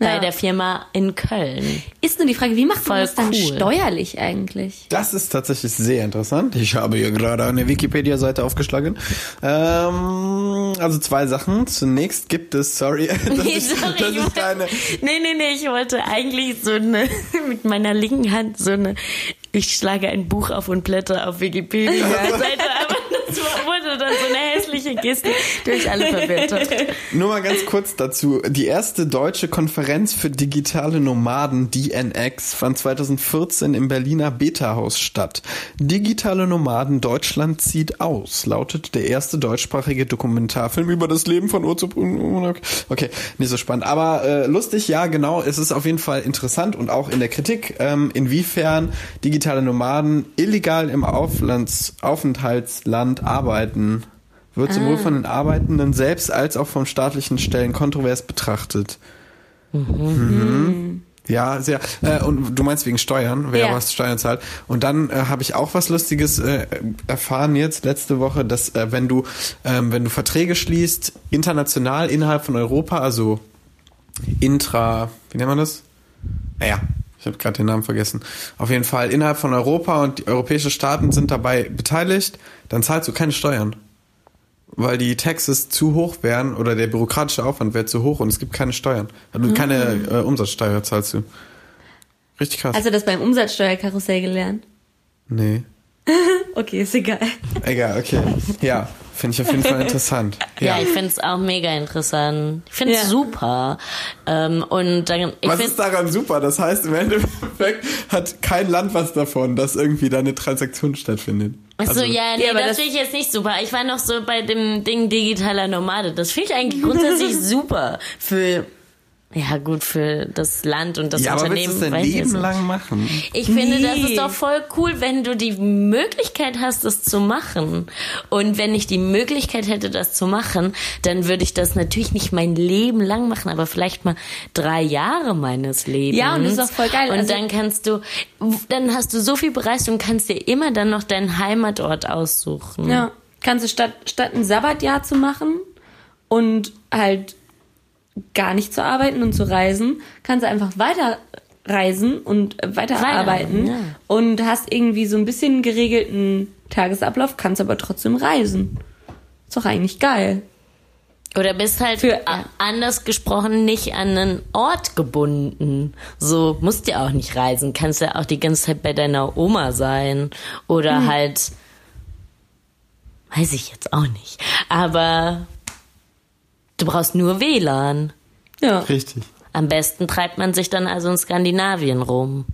bei Ja. der Firma in Köln. Ist nur die Frage, wie macht man das dann cool. steuerlich eigentlich? das ist tatsächlich sehr interessant. Ich habe hier gerade eine Wikipedia-Seite aufgeschlagen. Ähm, also zwei Sachen. Zunächst gibt es, sorry, [LAUGHS] das Nee, ist, sorry, das ich ist wollte- deine, Nee, nee, nee, ich wollte eigentlich so eine, [LAUGHS] mit meiner linken Hand so eine, ich schlage ein Buch auf und blätter auf Wikipedia [LAUGHS] Seite, aber das wurde dann so eine hässliche Geste, die euch alle verwirrt. [LAUGHS] Nur mal ganz kurz dazu. Die erste deutsche Konferenz für digitale Nomaden, DNX, fand 2014 im Berliner Beta-Haus statt. Digitale Nomaden Deutschland zieht aus, lautet der erste deutschsprachige Dokumentarfilm über das Leben von Urzu. Okay, nicht so spannend. Aber äh, lustig, ja, genau. Es ist auf jeden Fall interessant und auch in der Kritik, ähm, inwiefern digitale Nomaden illegal im Auflands Aufenthaltsland arbeiten wird sowohl von den Arbeitenden selbst als auch vom staatlichen Stellen kontrovers betrachtet. Mhm. Ja, sehr. Äh, und du meinst wegen Steuern, wer Ja. was Steuern zahlt. Und dann äh, habe ich auch was Lustiges äh, erfahren jetzt letzte Woche, dass äh, wenn du ähm, wenn du Verträge schließt international innerhalb von Europa, also intra, wie nennt man das? Naja, ich habe gerade den Namen vergessen. Auf jeden Fall innerhalb von Europa und die europäischen Staaten sind dabei beteiligt, dann zahlst du keine Steuern. Weil die Taxes zu hoch wären oder der bürokratische Aufwand wäre zu hoch und es gibt keine Steuern. Also keine äh, Umsatzsteuer zahlst du. Richtig krass. Hast du das beim Umsatzsteuerkarussell gelernt? nee. [LAUGHS] Okay, ist egal. Egal, okay. Ja, finde ich auf jeden Fall interessant. Ja, Ja. ich finde es auch mega interessant. Ich finde es Ja. super. Ähm, und dann, ich Was ist daran super? Das heißt, im Endeffekt hat kein Land was davon, dass irgendwie da eine Transaktion stattfindet. Ach so, Also- ja, nee, Ja, aber das das- finde ich jetzt nicht super. Ich war noch so bei dem Ding digitaler Nomade. Das finde ich eigentlich grundsätzlich [LAUGHS] super für Ja, gut für das Land und das ja, aber Unternehmen. willst du es dein Leben lang machen? Ich finde, das Nee. ist doch voll cool, wenn du die Möglichkeit hast, das zu machen. Und wenn ich die Möglichkeit hätte, das zu machen, dann würde ich das natürlich nicht mein Leben lang machen, aber vielleicht mal drei Jahre meines Lebens. Ja, und das ist auch voll geil. Und Also- dann kannst du, dann hast du so viel bereist und kannst dir immer dann noch deinen Heimatort aussuchen. Ja. Kannst du statt, statt ein Sabbatjahr zu machen und halt gar nicht zu arbeiten und zu reisen, kannst du einfach weiter reisen und weiterarbeiten ja. und hast irgendwie so ein bisschen geregelten Tagesablauf, kannst aber trotzdem reisen. Ist doch eigentlich geil. Oder bist halt Für- a- anders gesprochen nicht an einen Ort gebunden. So musst ja auch nicht reisen. Kannst ja auch die ganze Zeit bei deiner Oma sein. Oder halt, weiß ich jetzt auch nicht. Aber du brauchst nur WLAN. Ja. Richtig. Am besten treibt man sich dann also in Skandinavien rum.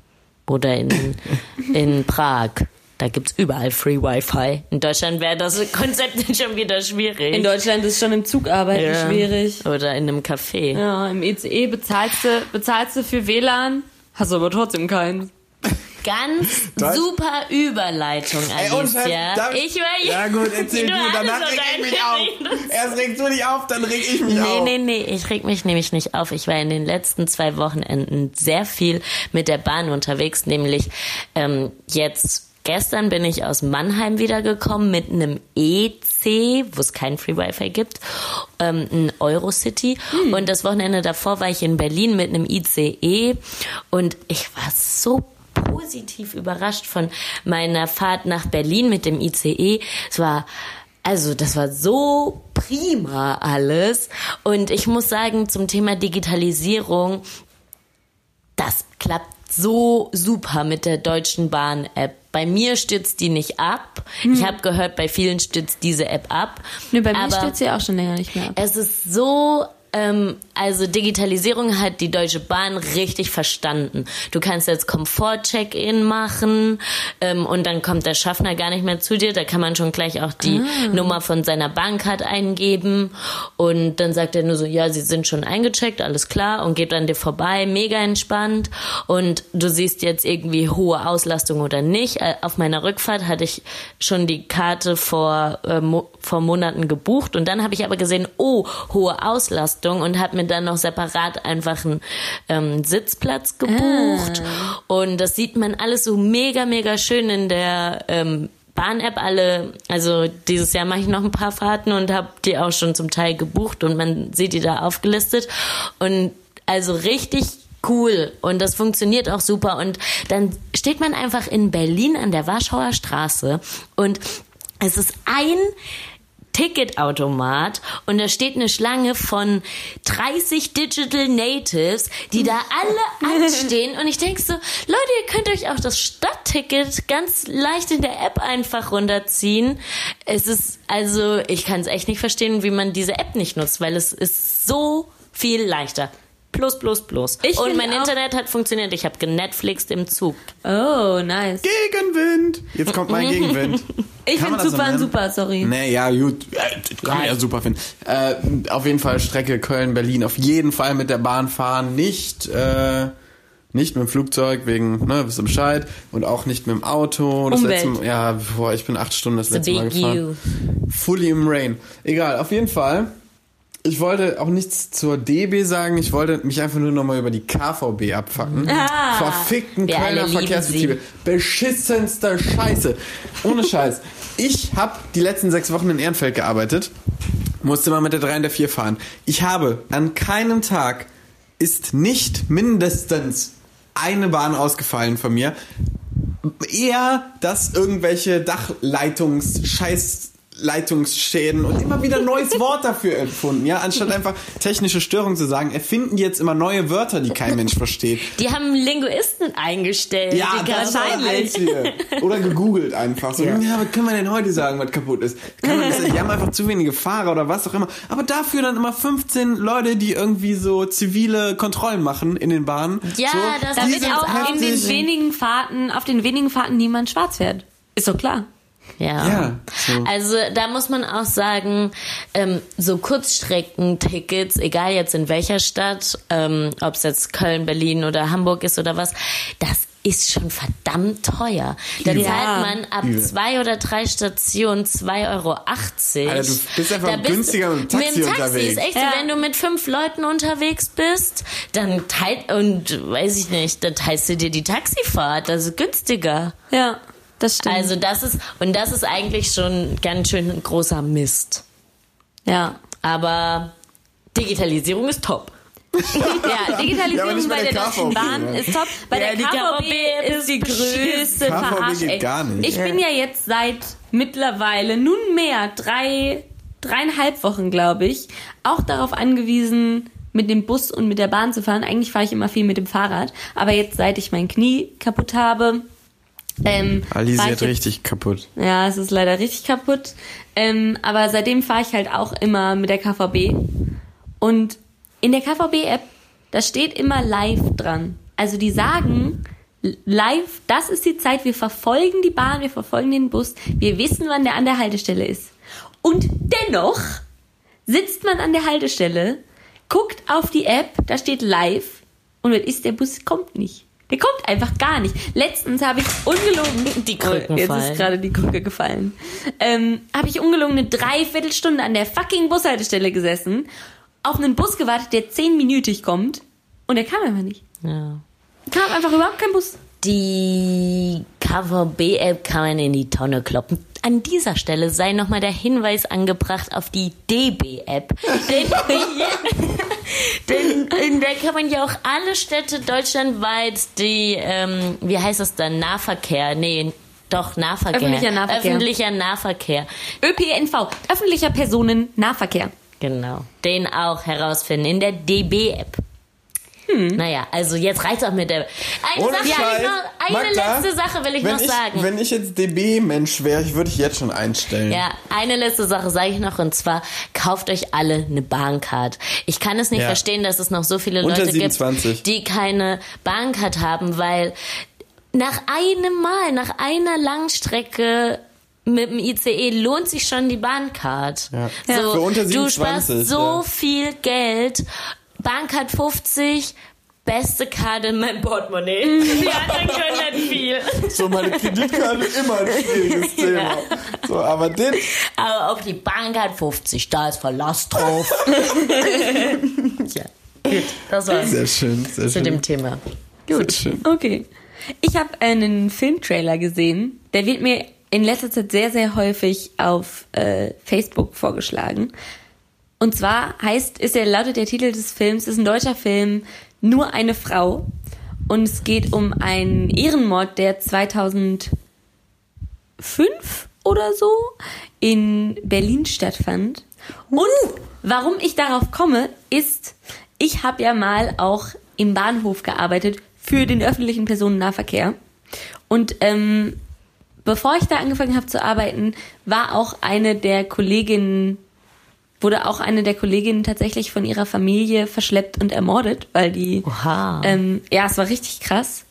Oder in, [LAUGHS] in Prag. Da gibt's überall Free Wi-Fi. In Deutschland wäre das Konzept [LAUGHS] schon wieder schwierig. In Deutschland ist schon im Zug arbeiten Ja. schwierig. Oder in einem Café. Ja, im ECE bezahlst du, bezahlst du für WLAN, hast aber trotzdem keinen. [LAUGHS] Ganz [LAUGHS] Das- super Überleitung, Ey, Alicia. darf ich war Ja gut, [LAUGHS] erzähl Du du, danach reg ich mich auf. Erst regst du dich auf, dann reg ich mich Nee, auf. nee, nee, ich reg mich nämlich nicht auf. Ich war in den letzten zwei Wochenenden sehr viel mit der Bahn unterwegs, nämlich ähm, jetzt gestern bin ich aus Mannheim wiedergekommen mit einem EC, wo es kein Free Wi-Fi gibt, ähm, ein Eurocity. Und das Wochenende davor war ich in Berlin mit einem ICE und ich war so positiv überrascht von meiner Fahrt nach Berlin mit dem ICE. Es war also das war so prima alles. Und ich muss sagen, zum Thema Digitalisierung, das klappt so super mit der Deutschen Bahn-App. Bei mir stürzt die nicht ab. Ich habe gehört, bei vielen stürzt diese App ab. Ne, bei mir stürzt sie auch schon länger nicht mehr ab. es ist so, ähm, also Digitalisierung hat die Deutsche Bahn richtig verstanden. Du kannst jetzt Komfort-Check-In machen ähm, und dann kommt der Schaffner gar nicht mehr zu dir. Da kann man schon gleich auch die Nummer von seiner Bahncard eingeben und dann sagt er nur so, ja, sie sind schon eingecheckt, alles klar und geht an dir vorbei, mega entspannt und du siehst jetzt irgendwie hohe Auslastung oder nicht. Äh, Auf meiner Rückfahrt hatte ich schon die Karte vor, äh, mo vor Monaten gebucht und dann habe ich aber gesehen, oh, hohe Auslastung und habe mir dann noch separat einfach einen ähm, Sitzplatz gebucht. Und das sieht man alles so mega, mega schön in der ähm, Bahn-App alle, also dieses Jahr mache ich noch ein paar Fahrten und habe die auch schon zum Teil gebucht und man sieht die da aufgelistet. Und also richtig cool. Und das funktioniert auch super. Und dann steht man einfach in Berlin an der Warschauer Straße und es ist ein Ticketautomat und da steht eine Schlange von 30 Digital Natives, die da alle [LAUGHS] anstehen und ich denke so, Leute, ihr könnt euch auch das Stadtticket ganz leicht in der App einfach runterziehen. Es ist, also ich kann es echt nicht verstehen, wie man diese App nicht nutzt, weil es ist so viel leichter. Plus, plus, plus. Ich und mein Internet hat funktioniert. Ich habe genetflixt im Zug. Oh, nice. Gegenwind. Jetzt kommt mein Gegenwind. [LAUGHS] Ich finde das so super sorry. Nee, ja, gut. Äh, Kann man ja super finden. Äh, auf jeden Fall Strecke Köln-Berlin. Auf jeden Fall mit der Bahn fahren. Nicht, äh, nicht mit dem Flugzeug, wegen, ne, wisst ihr Bescheid. Und auch nicht mit dem Auto. Das Umwelt. letzte ja, boah, ich bin acht Stunden das letzte Mal gefahren. Fully im Rain. Egal, auf jeden Fall. Ich wollte auch nichts zur DB sagen, ich wollte mich einfach nur nochmal über die KVB abfacken. Ah. Verfickten Kölner Verkehrsbetriebe. Beschissenster Scheiße. Ohne [LAUGHS] Scheiß. Ich habe die letzten sechs Wochen in Ehrenfeld gearbeitet, musste mal mit der 3 und der 4 fahren. Ich habe an keinem Tag ist nicht mindestens eine Bahn ausgefallen von mir. Eher, dass irgendwelche Dachleitungs, Scheiß Leitungsschäden und immer wieder ein neues [LAUGHS] Wort dafür erfunden, ja, anstatt einfach technische Störung zu sagen, erfinden die jetzt immer neue Wörter, die kein Mensch versteht. Die haben Linguisten eingestellt. Ja, wahrscheinlich. Oder gegoogelt einfach. So, ja. Ja. was können wir denn heute sagen, was kaputt ist? Kann man das, die haben einfach zu wenige Fahrer oder was auch immer. Aber dafür dann immer 15 Leute, die irgendwie so zivile Kontrollen machen in den Bahnen. Ja, so, das Damit auch in den heftig. wenigen Fahrten, auf den wenigen Fahrten niemand schwarz fährt. Ist doch klar. Ja. Ja, so. Also da muss man auch sagen, ähm, so Kurzstreckentickets, egal jetzt in welcher Stadt, ähm, ob es jetzt Köln, Berlin oder Hamburg ist oder was, das ist schon verdammt teuer. Da Übel. zahlt man ab Übel. zwei oder drei Stationen 2,80 Euro. Alter, du bist einfach Da bist- günstiger mit dem Taxi mit dem Taxi unterwegs. ist echt Ja. so, wenn du mit fünf Leuten unterwegs bist, dann teilt, und weiß ich nicht, dann teilst du dir die Taxifahrt, das ist günstiger. Ja, das stimmt. Also das ist, und das ist eigentlich schon ganz schön ein großer Mist. ja. Aber Digitalisierung ist top. Ja, [LAUGHS] Ja, Digitalisierung nicht bei bei der der Deutschen Bahn ne? ist top. Bei Ja, der die KVB KVB ist die größte KVB Verarsch. geht ey. gar nicht. Ich bin ja jetzt seit mittlerweile nunmehr drei, dreieinhalb Wochen, glaube ich, auch darauf angewiesen, mit dem Bus und mit der Bahn zu fahren. Eigentlich fahre ich immer viel mit dem Fahrrad. Aber jetzt, seit ich mein Knie kaputt habe, ähm, Ali fahr ist ich jetzt richtig kaputt. ja, es ist leider richtig kaputt. Ähm, aber seitdem fahre ich halt auch immer mit der KVB. Und in der KVB-App, da steht immer live dran. Also die sagen live, das ist die Zeit, wir verfolgen die Bahn, wir verfolgen den Bus, wir wissen, wann der an der Haltestelle ist. Und dennoch sitzt man an der Haltestelle, guckt auf die App, da steht live und was ist, der Bus kommt nicht. Der kommt einfach gar nicht. Letztens habe ich ungelogen. Die Krücken oh, Jetzt fallen. ist gerade die Krücke gefallen. Ähm, habe ich ungelogen eine Dreiviertelstunde an der fucking Bushaltestelle gesessen, auf einen Bus gewartet, der zehnminütig kommt und der kam einfach nicht. Ja. Kam einfach überhaupt kein Bus. Die KVB-App kann man in die Tonne kloppen. An dieser Stelle sei nochmal der Hinweis angebracht auf die DB-App. [LAUGHS] denn, [LAUGHS] denn in der kann man ja auch alle Städte deutschlandweit die, ähm, wie heißt das dann, Nahverkehr, nee, doch, Nahverkehr. Öffentlicher Nahverkehr. Öffentlicher Nahverkehr. ÖPNV, öffentlicher Personennahverkehr. Genau. Den auch herausfinden in der DB-App. Naja, also jetzt reicht's auch mit der. Eine, Ohne Sache, Scheiß. noch, eine Magda, letzte Sache will ich wenn noch ich, sagen. Wenn ich jetzt DB-Mensch wäre, ich würde ich jetzt schon einstellen. Ja, eine letzte Sache sage ich noch und zwar kauft euch alle eine Bahncard. Ich kann es nicht Ja. verstehen, dass es noch so viele Unter Leute 27. gibt, die keine Bahncard haben, weil nach einem Mal, nach einer Langstrecke mit dem ICE lohnt sich schon die Bahncard. Ja. So, Für unter du 27, sparst so ja. viel Geld. Bahncard 50, beste Karte in meinem Portemonnaie. Die anderen können nicht viel. So, meine Kreditkarte immer ein schwieriges [LAUGHS] Thema. So, aber den, Aber auf die Bahncard 50, da ist Verlass drauf. [LAUGHS] ja, gut, das war's sehr schön, sehr zu schön. dem Thema. Sehr schön. Okay. Ich habe einen Filmtrailer gesehen. Der wird mir in letzter Zeit sehr, sehr häufig auf äh, Facebook vorgeschlagen. Und zwar heißt, ist der, lautet der Titel des Films, ist ein deutscher Film, Nur eine Frau. Und es geht um einen Ehrenmord, der 2005 oder so in Berlin stattfand. Und warum ich darauf komme, ist, ich habe ja mal auch im Bahnhof gearbeitet für den öffentlichen Personennahverkehr. Und ähm, bevor ich da angefangen habe zu arbeiten, war auch eine der Kolleginnen, wurde auch eine der Kolleginnen tatsächlich von ihrer Familie verschleppt und ermordet, weil die, Oha. ähm, ja, es war richtig krass.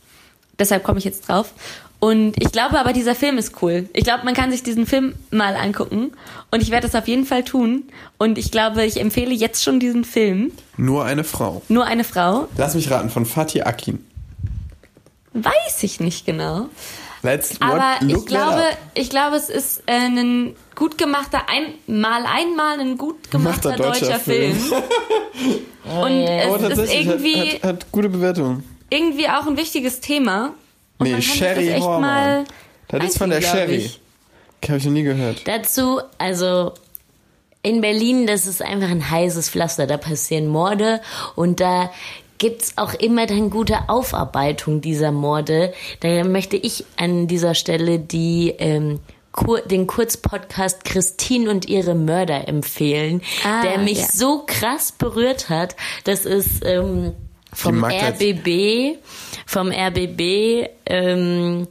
Deshalb komme ich jetzt drauf. Und ich glaube aber, dieser Film ist cool. Ich glaube, man kann sich diesen Film mal angucken. Und ich werde das auf jeden Fall tun. Und ich glaube, ich empfehle jetzt schon diesen Film. Nur eine Frau. Nur eine Frau. Lass mich raten, von Fatih Akin. Weiß ich nicht genau. Let's Aber ich glaube, ich glaube, es ist äh, ein gut gemachter, ein, mal einmal ein gut gemachter deutscher deutscher, Film. [LAUGHS] Und Aber es ist tatsächlich irgendwie, hat, hat, hat gute Bewertung. irgendwie auch ein wichtiges Thema. Und Nee, Sherry das echt Hormann. mal Das ist von der Sherry. ich. Habe ich noch nie gehört. Dazu, also in Berlin, das ist einfach ein heißes Pflaster. Da passieren Morde und da gibt's auch immer dann gute Aufarbeitung dieser Morde. Daher möchte ich an dieser Stelle die ähm, Kur den Kurzpodcast Christine und ihre Mörder empfehlen, Ah, der mich ja. so krass berührt hat. Das ist ähm, vom. RBB, vom RBB. Ähm,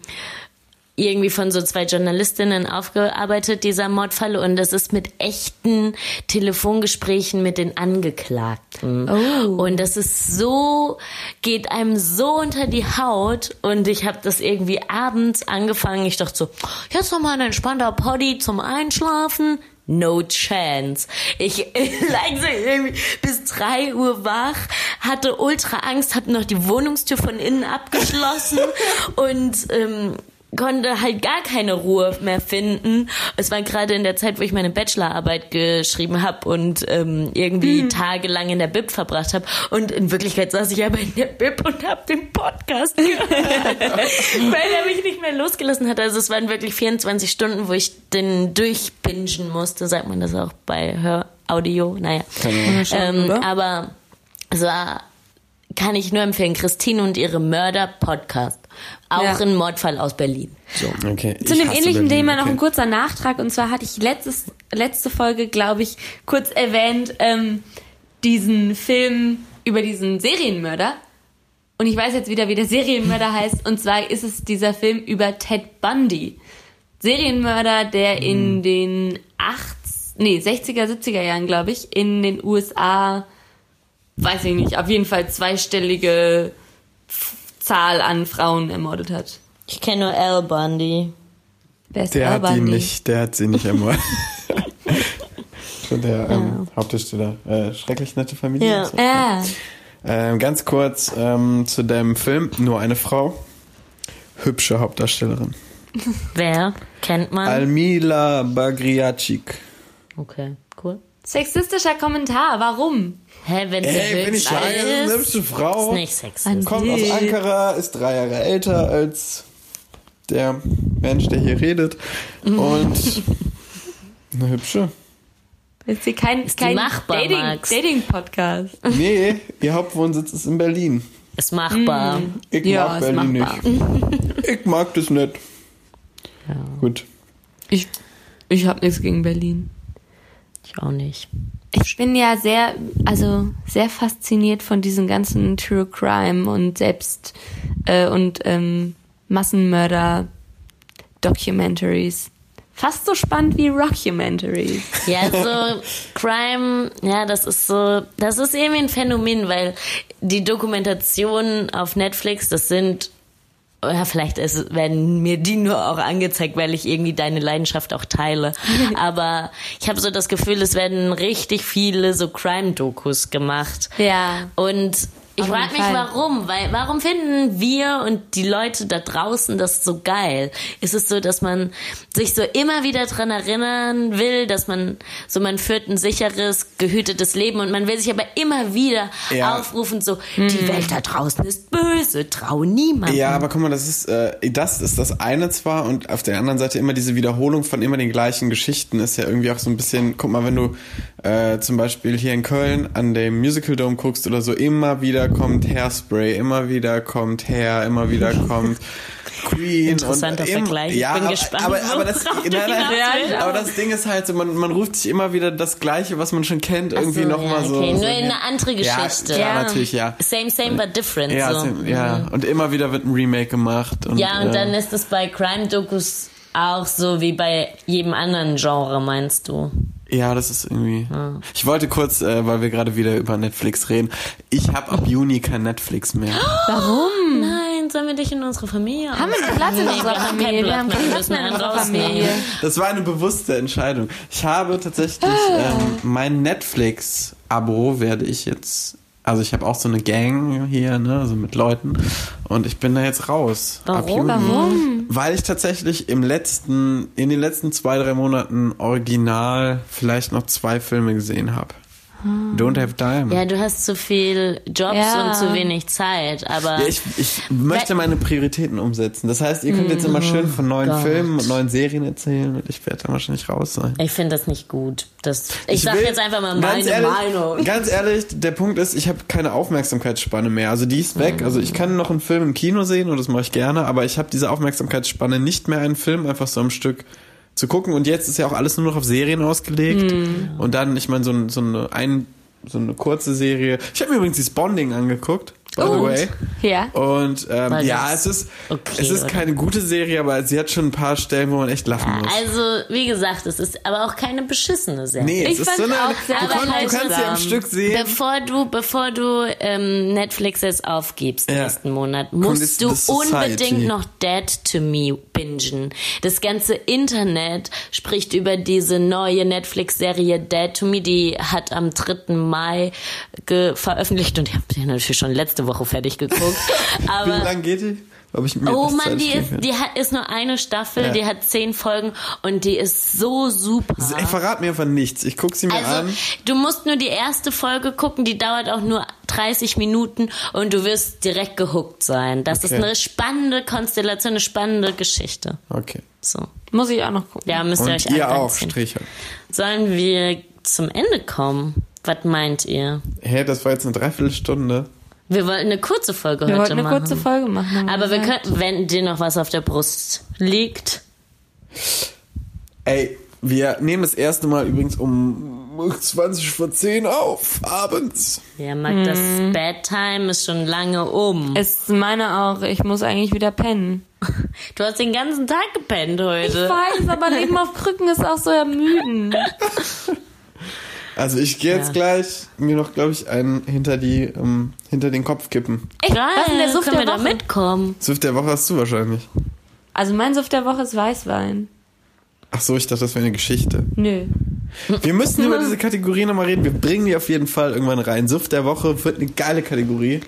irgendwie von so zwei Journalistinnen aufgearbeitet, dieser Mordfall, und das ist mit echten Telefongesprächen mit den Angeklagten. Oh. Und das ist so, geht einem so unter die Haut und ich habe das irgendwie abends angefangen. Ich dachte so, jetzt noch mal ein entspannter Poddy zum Einschlafen. No chance. Ich [LAUGHS] lag so irgendwie bis drei Uhr wach, hatte ultra Angst, hab noch die Wohnungstür von innen abgeschlossen [LAUGHS] und ähm, konnte halt gar keine Ruhe mehr finden. Es war gerade in der Zeit, wo ich meine Bachelorarbeit geschrieben habe und ähm, irgendwie tagelang in der Bib verbracht habe. Und in Wirklichkeit saß ich aber in der Bib und habe den Podcast gehört, [LAUGHS] weil er mich nicht mehr losgelassen hat. Also es waren wirklich 24 Stunden, wo ich den durchbingen musste. Sagt man das auch bei Höraudio? Naja. Ähm, aber es war kann ich nur empfehlen. Christine und ihre Mörder-Podcast. Auch Ja. ein Mordfall aus Berlin. So. Okay. Zu dem ähnlichen Berlin, Thema noch okay. ein kurzer Nachtrag. Und zwar hatte ich letztes, letzte Folge, glaube ich, kurz erwähnt, ähm, diesen Film über diesen Serienmörder. Und ich weiß jetzt wieder, wie der Serienmörder [LAUGHS] heißt. Und zwar ist es dieser Film über Ted Bundy. Serienmörder, der in den 8, nee, 60er, 70er Jahren, glaube ich, in den USA, weiß ich nicht, auf jeden Fall zweistellige Zahl an Frauen ermordet hat. Ich kenne nur Al Bundy. Wer ist Der Al hat Bundy? nicht, der hat sie nicht ermordet. [LAUGHS] Der ähm, Hauptdarsteller. Äh, schrecklich nette Familie. Ja. So. Ah. Ähm, ganz kurz ähm, zu dem Film. Nur eine Frau. Hübsche Hauptdarstellerin. Wer? Kennt man? Almila Bagriacik. okay. Sexistischer Kommentar, warum? Hä, wenn sie Ey, bin ich das ist eine ist, hübsche Frau. ist nicht sexistisch. Kommt aus Ankara, ist drei Jahre älter als der Mensch, der hier redet. Und eine hübsche. Ist hier kein, Ist kein machbar, Dating? Dating Podcast. Nee, ihr Hauptwohnsitz ist in Berlin. Ist machbar. Ich Ja, mag Berlin machbar. nicht. [LAUGHS] Ich mag das nicht. Gut. Ich, ich habe nichts gegen Berlin. Ich auch nicht. Ich bin ja sehr, also sehr fasziniert von diesen ganzen True Crime und selbst äh, und ähm, Massenmörder Documentaries. Fast so spannend wie Rockumentaries. Ja, so [LAUGHS] Crime, ja, das ist so, das ist irgendwie ein Phänomen, weil die Dokumentationen auf Netflix, das sind, ja, vielleicht ist, werden mir die nur auch angezeigt, weil ich irgendwie deine Leidenschaft auch teile. [LAUGHS] Aber ich habe so das Gefühl, es werden richtig viele so Crime-Dokus gemacht. Ja. Und ich frage mich, Fall. warum? Weil warum finden wir und die Leute da draußen das so geil? Ist es so, dass man sich so immer wieder dran erinnern will, dass man so man führt ein sicheres, gehütetes Leben und man will sich aber immer wieder Ja. aufrufen, so die Welt da draußen ist böse, trau niemandem. Ja, aber guck mal, das ist, äh, das ist das eine zwar und auf der anderen Seite immer diese Wiederholung von immer den gleichen Geschichten ist ja irgendwie auch so ein bisschen, guck mal, wenn du äh, zum Beispiel hier in Köln an dem Musical Dome guckst oder so, immer wieder kommt Hairspray, immer wieder kommt Hair, immer wieder kommt [LAUGHS] Queen. Interessanter und im- Vergleich. Ich Ja, bin aber, gespannt, aber, aber, das, nein, nein, aber Ding ist halt so, man, man ruft sich immer wieder das Gleiche, was man schon kennt, irgendwie so, nochmal ja, so. okay, so nur in eine andere Geschichte. Ja, ja, natürlich, ja. Same, same, but different. Ja, so. so, ja, und immer wieder wird ein Remake gemacht. Und, Ja, und äh, dann ist es bei Crime-Dokus auch so wie bei jedem anderen Genre, meinst du? Ja, das ist irgendwie. Ich wollte kurz, äh, weil wir gerade wieder über Netflix reden. Ich habe ab Juni kein Netflix mehr. [GASPS] Warum? Nein, sollen wir dich in unsere Familie Haben wir einen Platz in unserer Familie? keinen Wir haben Platz keinen mehr, Platz mehr in unserer Familie. Das war eine bewusste Entscheidung. Ich habe tatsächlich ähm, mein Netflix-Abo werde ich jetzt. Also ich habe auch so eine Gang hier, ne, also mit Leuten. Und ich bin da jetzt raus. Ab Warum? Juni. Warum? Weil ich tatsächlich im letzten, in den letzten zwei, drei Monaten original vielleicht noch zwei Filme gesehen habe. Don't have time. Ja, du hast zu viel Jobs Ja. und zu wenig Zeit, aber Ja, ich, ich möchte meine Prioritäten umsetzen. Das heißt, ihr könnt jetzt immer schön von neuen Gott. Filmen und neuen Serien erzählen und ich werde dann wahrscheinlich raus sein. ich finde das nicht gut. Das, ich, sag will- jetzt einfach mal ganz meine ehrlich, Meinung. Ganz ehrlich, der Punkt ist, ich habe keine Aufmerksamkeitsspanne mehr. Also die ist weg. Also ich kann noch einen Film im Kino sehen und das mache ich gerne, aber ich habe diese Aufmerksamkeitsspanne nicht mehr, einen Film einfach so am Stück zu gucken. Und jetzt ist ja auch alles nur noch auf Serien ausgelegt. Hm. Und dann, ich meine, so, ein- so eine ein, so eine kurze Serie. Ich habe mir übrigens dieses Bonding angeguckt. By the Und? way. Ja. Und ähm, ja, es ist, okay, es ist keine gute Serie, aber sie hat schon ein paar Stellen, wo man echt lachen muss. Also, wie gesagt, es ist aber auch keine beschissene Serie. Nee, Ich es ist so eine, auch sehr du, konnt, du kannst sie am. Stück sehen. Bevor du, bevor du ähm, Netflix jetzt aufgibst Ja. nächsten Monat, musst du unbedingt noch Dead to Me bingen. Das ganze Internet spricht über diese neue Netflix-Serie Dead to Me, die hat am 3. Mai veröffentlicht und ich habe die natürlich schon letzte Woche fertig geguckt. [LAUGHS] Wie Aber lang geht die? Ich Oh Mann, die ist, die hat, ist nur eine Staffel, Ja. die hat zehn Folgen und die ist so super. kann. Ey, verrat mir einfach nichts. Ich guck sie mir Also, an. du musst nur die erste Folge gucken, die dauert auch nur 30 Minuten und du wirst direkt gehuckt sein. Das Okay. ist eine spannende Konstellation, eine spannende Geschichte. Okay. So. Muss ich auch noch gucken. Ja, müsst ihr Und euch ihr auch, reinziehen. Stricher. Sollen wir zum Ende kommen? Was meint ihr? Hä, das war jetzt eine Dreiviertelstunde. Wir wollten eine kurze Folge Wir heute wollten eine machen. kurze Folge machen. Aber wir gesagt. können, wenn dir noch was auf der Brust liegt. Ey, wir nehmen das erste Mal übrigens um 20 vor 10 auf, abends. Ja, Mag, das Bedtime ist schon lange um. Es meine auch, ich muss eigentlich wieder pennen. Du hast den ganzen Tag gepennt Ich heute. weiß, aber Leben auf Krücken ist auch so ermüdend. [LAUGHS] Also ich gehe jetzt Ja. gleich mir noch, glaube ich, einen hinter die, ähm, hinter den Kopf kippen. Echt? Geil, Was ist denn der Suff können der wir da Woche? mitkommen? Suff der Woche hast du wahrscheinlich. Also mein Suff der Woche ist Weißwein. Ach so, ich dachte, das wäre eine Geschichte. Nö. Wir müssen [LAUGHS] über diese Kategorie nochmal reden. Wir bringen die auf jeden Fall irgendwann rein. Suff der Woche wird eine geile Kategorie.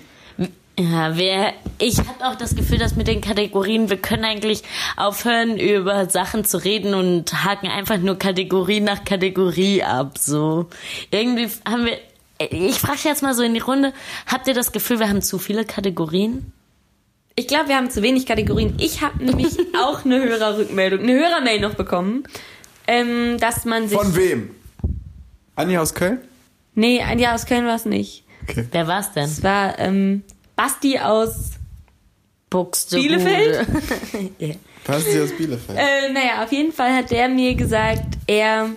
Ja, wir, ich habe auch das Gefühl, dass mit den Kategorien, wir können eigentlich aufhören, über Sachen zu reden und haken einfach nur Kategorie nach Kategorie ab. So irgendwie haben wir. Ich frage jetzt mal so in die Runde: Habt ihr das Gefühl, wir haben zu viele Kategorien? Ich glaube, wir haben zu wenig Kategorien. Ich habe nämlich [LAUGHS] auch eine Hörerrückmeldung, eine Hörermail noch bekommen, ähm, dass man sich... Von wem? Anja aus Köln? Nee, Jahr aus Köln war es nicht. Okay. Wer war's denn? Es war ähm, Basti aus... Buxtehude. Bielefeld? [LAUGHS] ja. Passen Sie aus Bielefeld. Äh, naja, auf jeden Fall hat der mir gesagt, er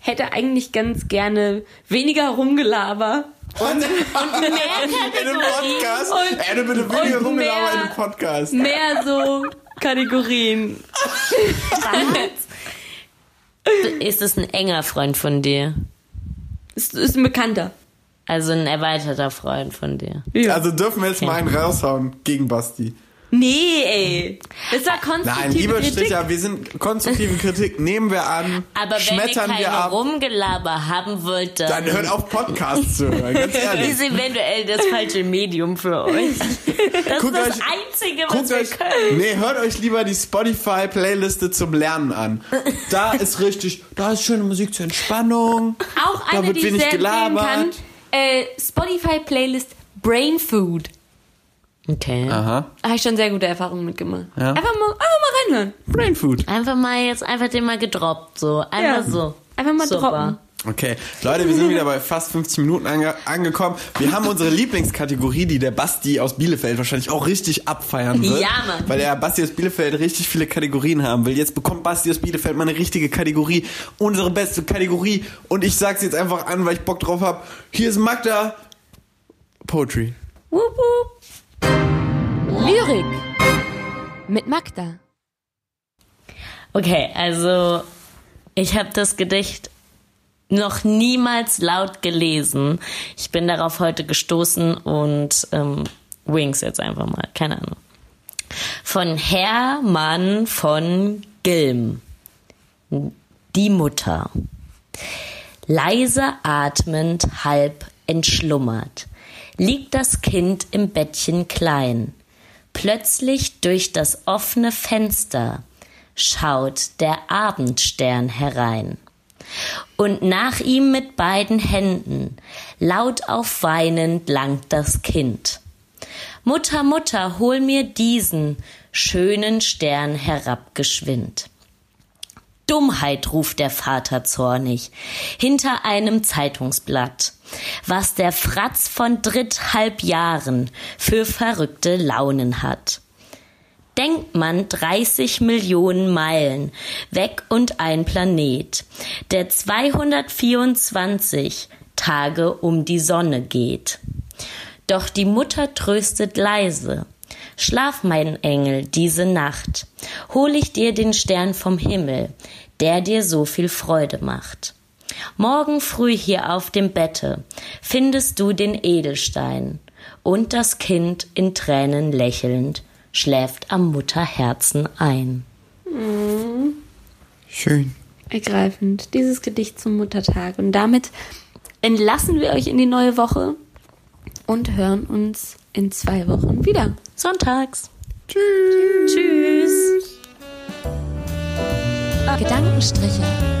hätte eigentlich ganz gerne weniger Rumgelaber. [LAUGHS] Und, in einem Podcast. Und- Ey, du bitte weniger und rumgelaufen mehr- in einem Podcast. Mehr so Kategorien. Ist es ein enger Freund von dir? [LAUGHS] Ist, ist ein Bekannter. Also ein erweiterter Freund von dir? Also dürfen wir jetzt mal einen raushauen gegen Basti. Nee, ey. Das war konstruktive Nein, lieber Kritik. Stricher, wir sind konstruktive Kritik, nehmen wir an, Aber wenn ihr schmettern wir ab, Rumgelaber haben wollt, dann hört auf Podcasts zu hören, ganz [LAUGHS] ehrlich. ist eventuell das falsche Medium für euch. Das Guckt ist das euch- Einzige, was Guckt wir euch, können. nee, hört euch lieber die Spotify-Playliste zum Lernen an. Da ist richtig, da ist schöne Musik zur Entspannung. Auch Da eine, wird die ich wenig sehr gelabert. kann. Äh, Spotify-Playlist Brain Food. Okay. Aha. Habe ich schon sehr gute Erfahrungen mitgemacht. Ja. Einfach, mal, einfach mal reinhören. Brain Food. Einfach mal jetzt einfach den mal gedroppt, so. Einfach Ja. so. Einfach mal Super. droppen. Okay, Leute, wir sind wieder bei fast 50 Minuten ange angekommen. Wir haben unsere Lieblingskategorie, die der Basti aus Bielefeld wahrscheinlich auch richtig abfeiern wird. Ja, Mann. Weil der Basti aus Bielefeld richtig viele Kategorien haben will. Jetzt bekommt Basti aus Bielefeld mal eine richtige Kategorie. Unsere beste Kategorie. Und ich sag's jetzt einfach an, weil ich Bock drauf hab. Hier ist Magda. Poetry. Wup, wup. Lyrik. Mit Magda. Okay, also ich habe das Gedicht noch niemals laut gelesen. Ich bin darauf heute gestoßen und ähm, Wings jetzt einfach mal, keine Ahnung. Von Hermann von Gilm. Die Mutter. Leise atmend, halb entschlummert, liegt das Kind im Bettchen klein. Plötzlich durch das offene Fenster schaut der Abendstern herein. Und nach ihm mit beiden Händen, laut aufweinend, langt das Kind. Mutter, Mutter, hol mir diesen schönen Stern herabgeschwind. Dummheit, ruft der Vater zornig, hinter einem Zeitungsblatt, was der Fratz von dritthalb Jahren für verrückte Launen hat. Denkt man 30 Millionen Meilen weg und ein Planet, der 224 Tage um die Sonne geht. Doch die Mutter tröstet leise. Schlaf, mein Engel, diese Nacht. Hol ich dir den Stern vom Himmel, der dir so viel Freude macht. Morgen früh hier auf dem Bette findest du den Edelstein, und das Kind in Tränen lächelnd schläft am Mutterherzen ein. Schön. Ergreifend. Dieses Gedicht zum Muttertag. Und damit entlassen wir euch in die neue Woche und hören uns in zwei Wochen wieder. Sonntags. Tschüss. Tschüss. Gedankenstriche.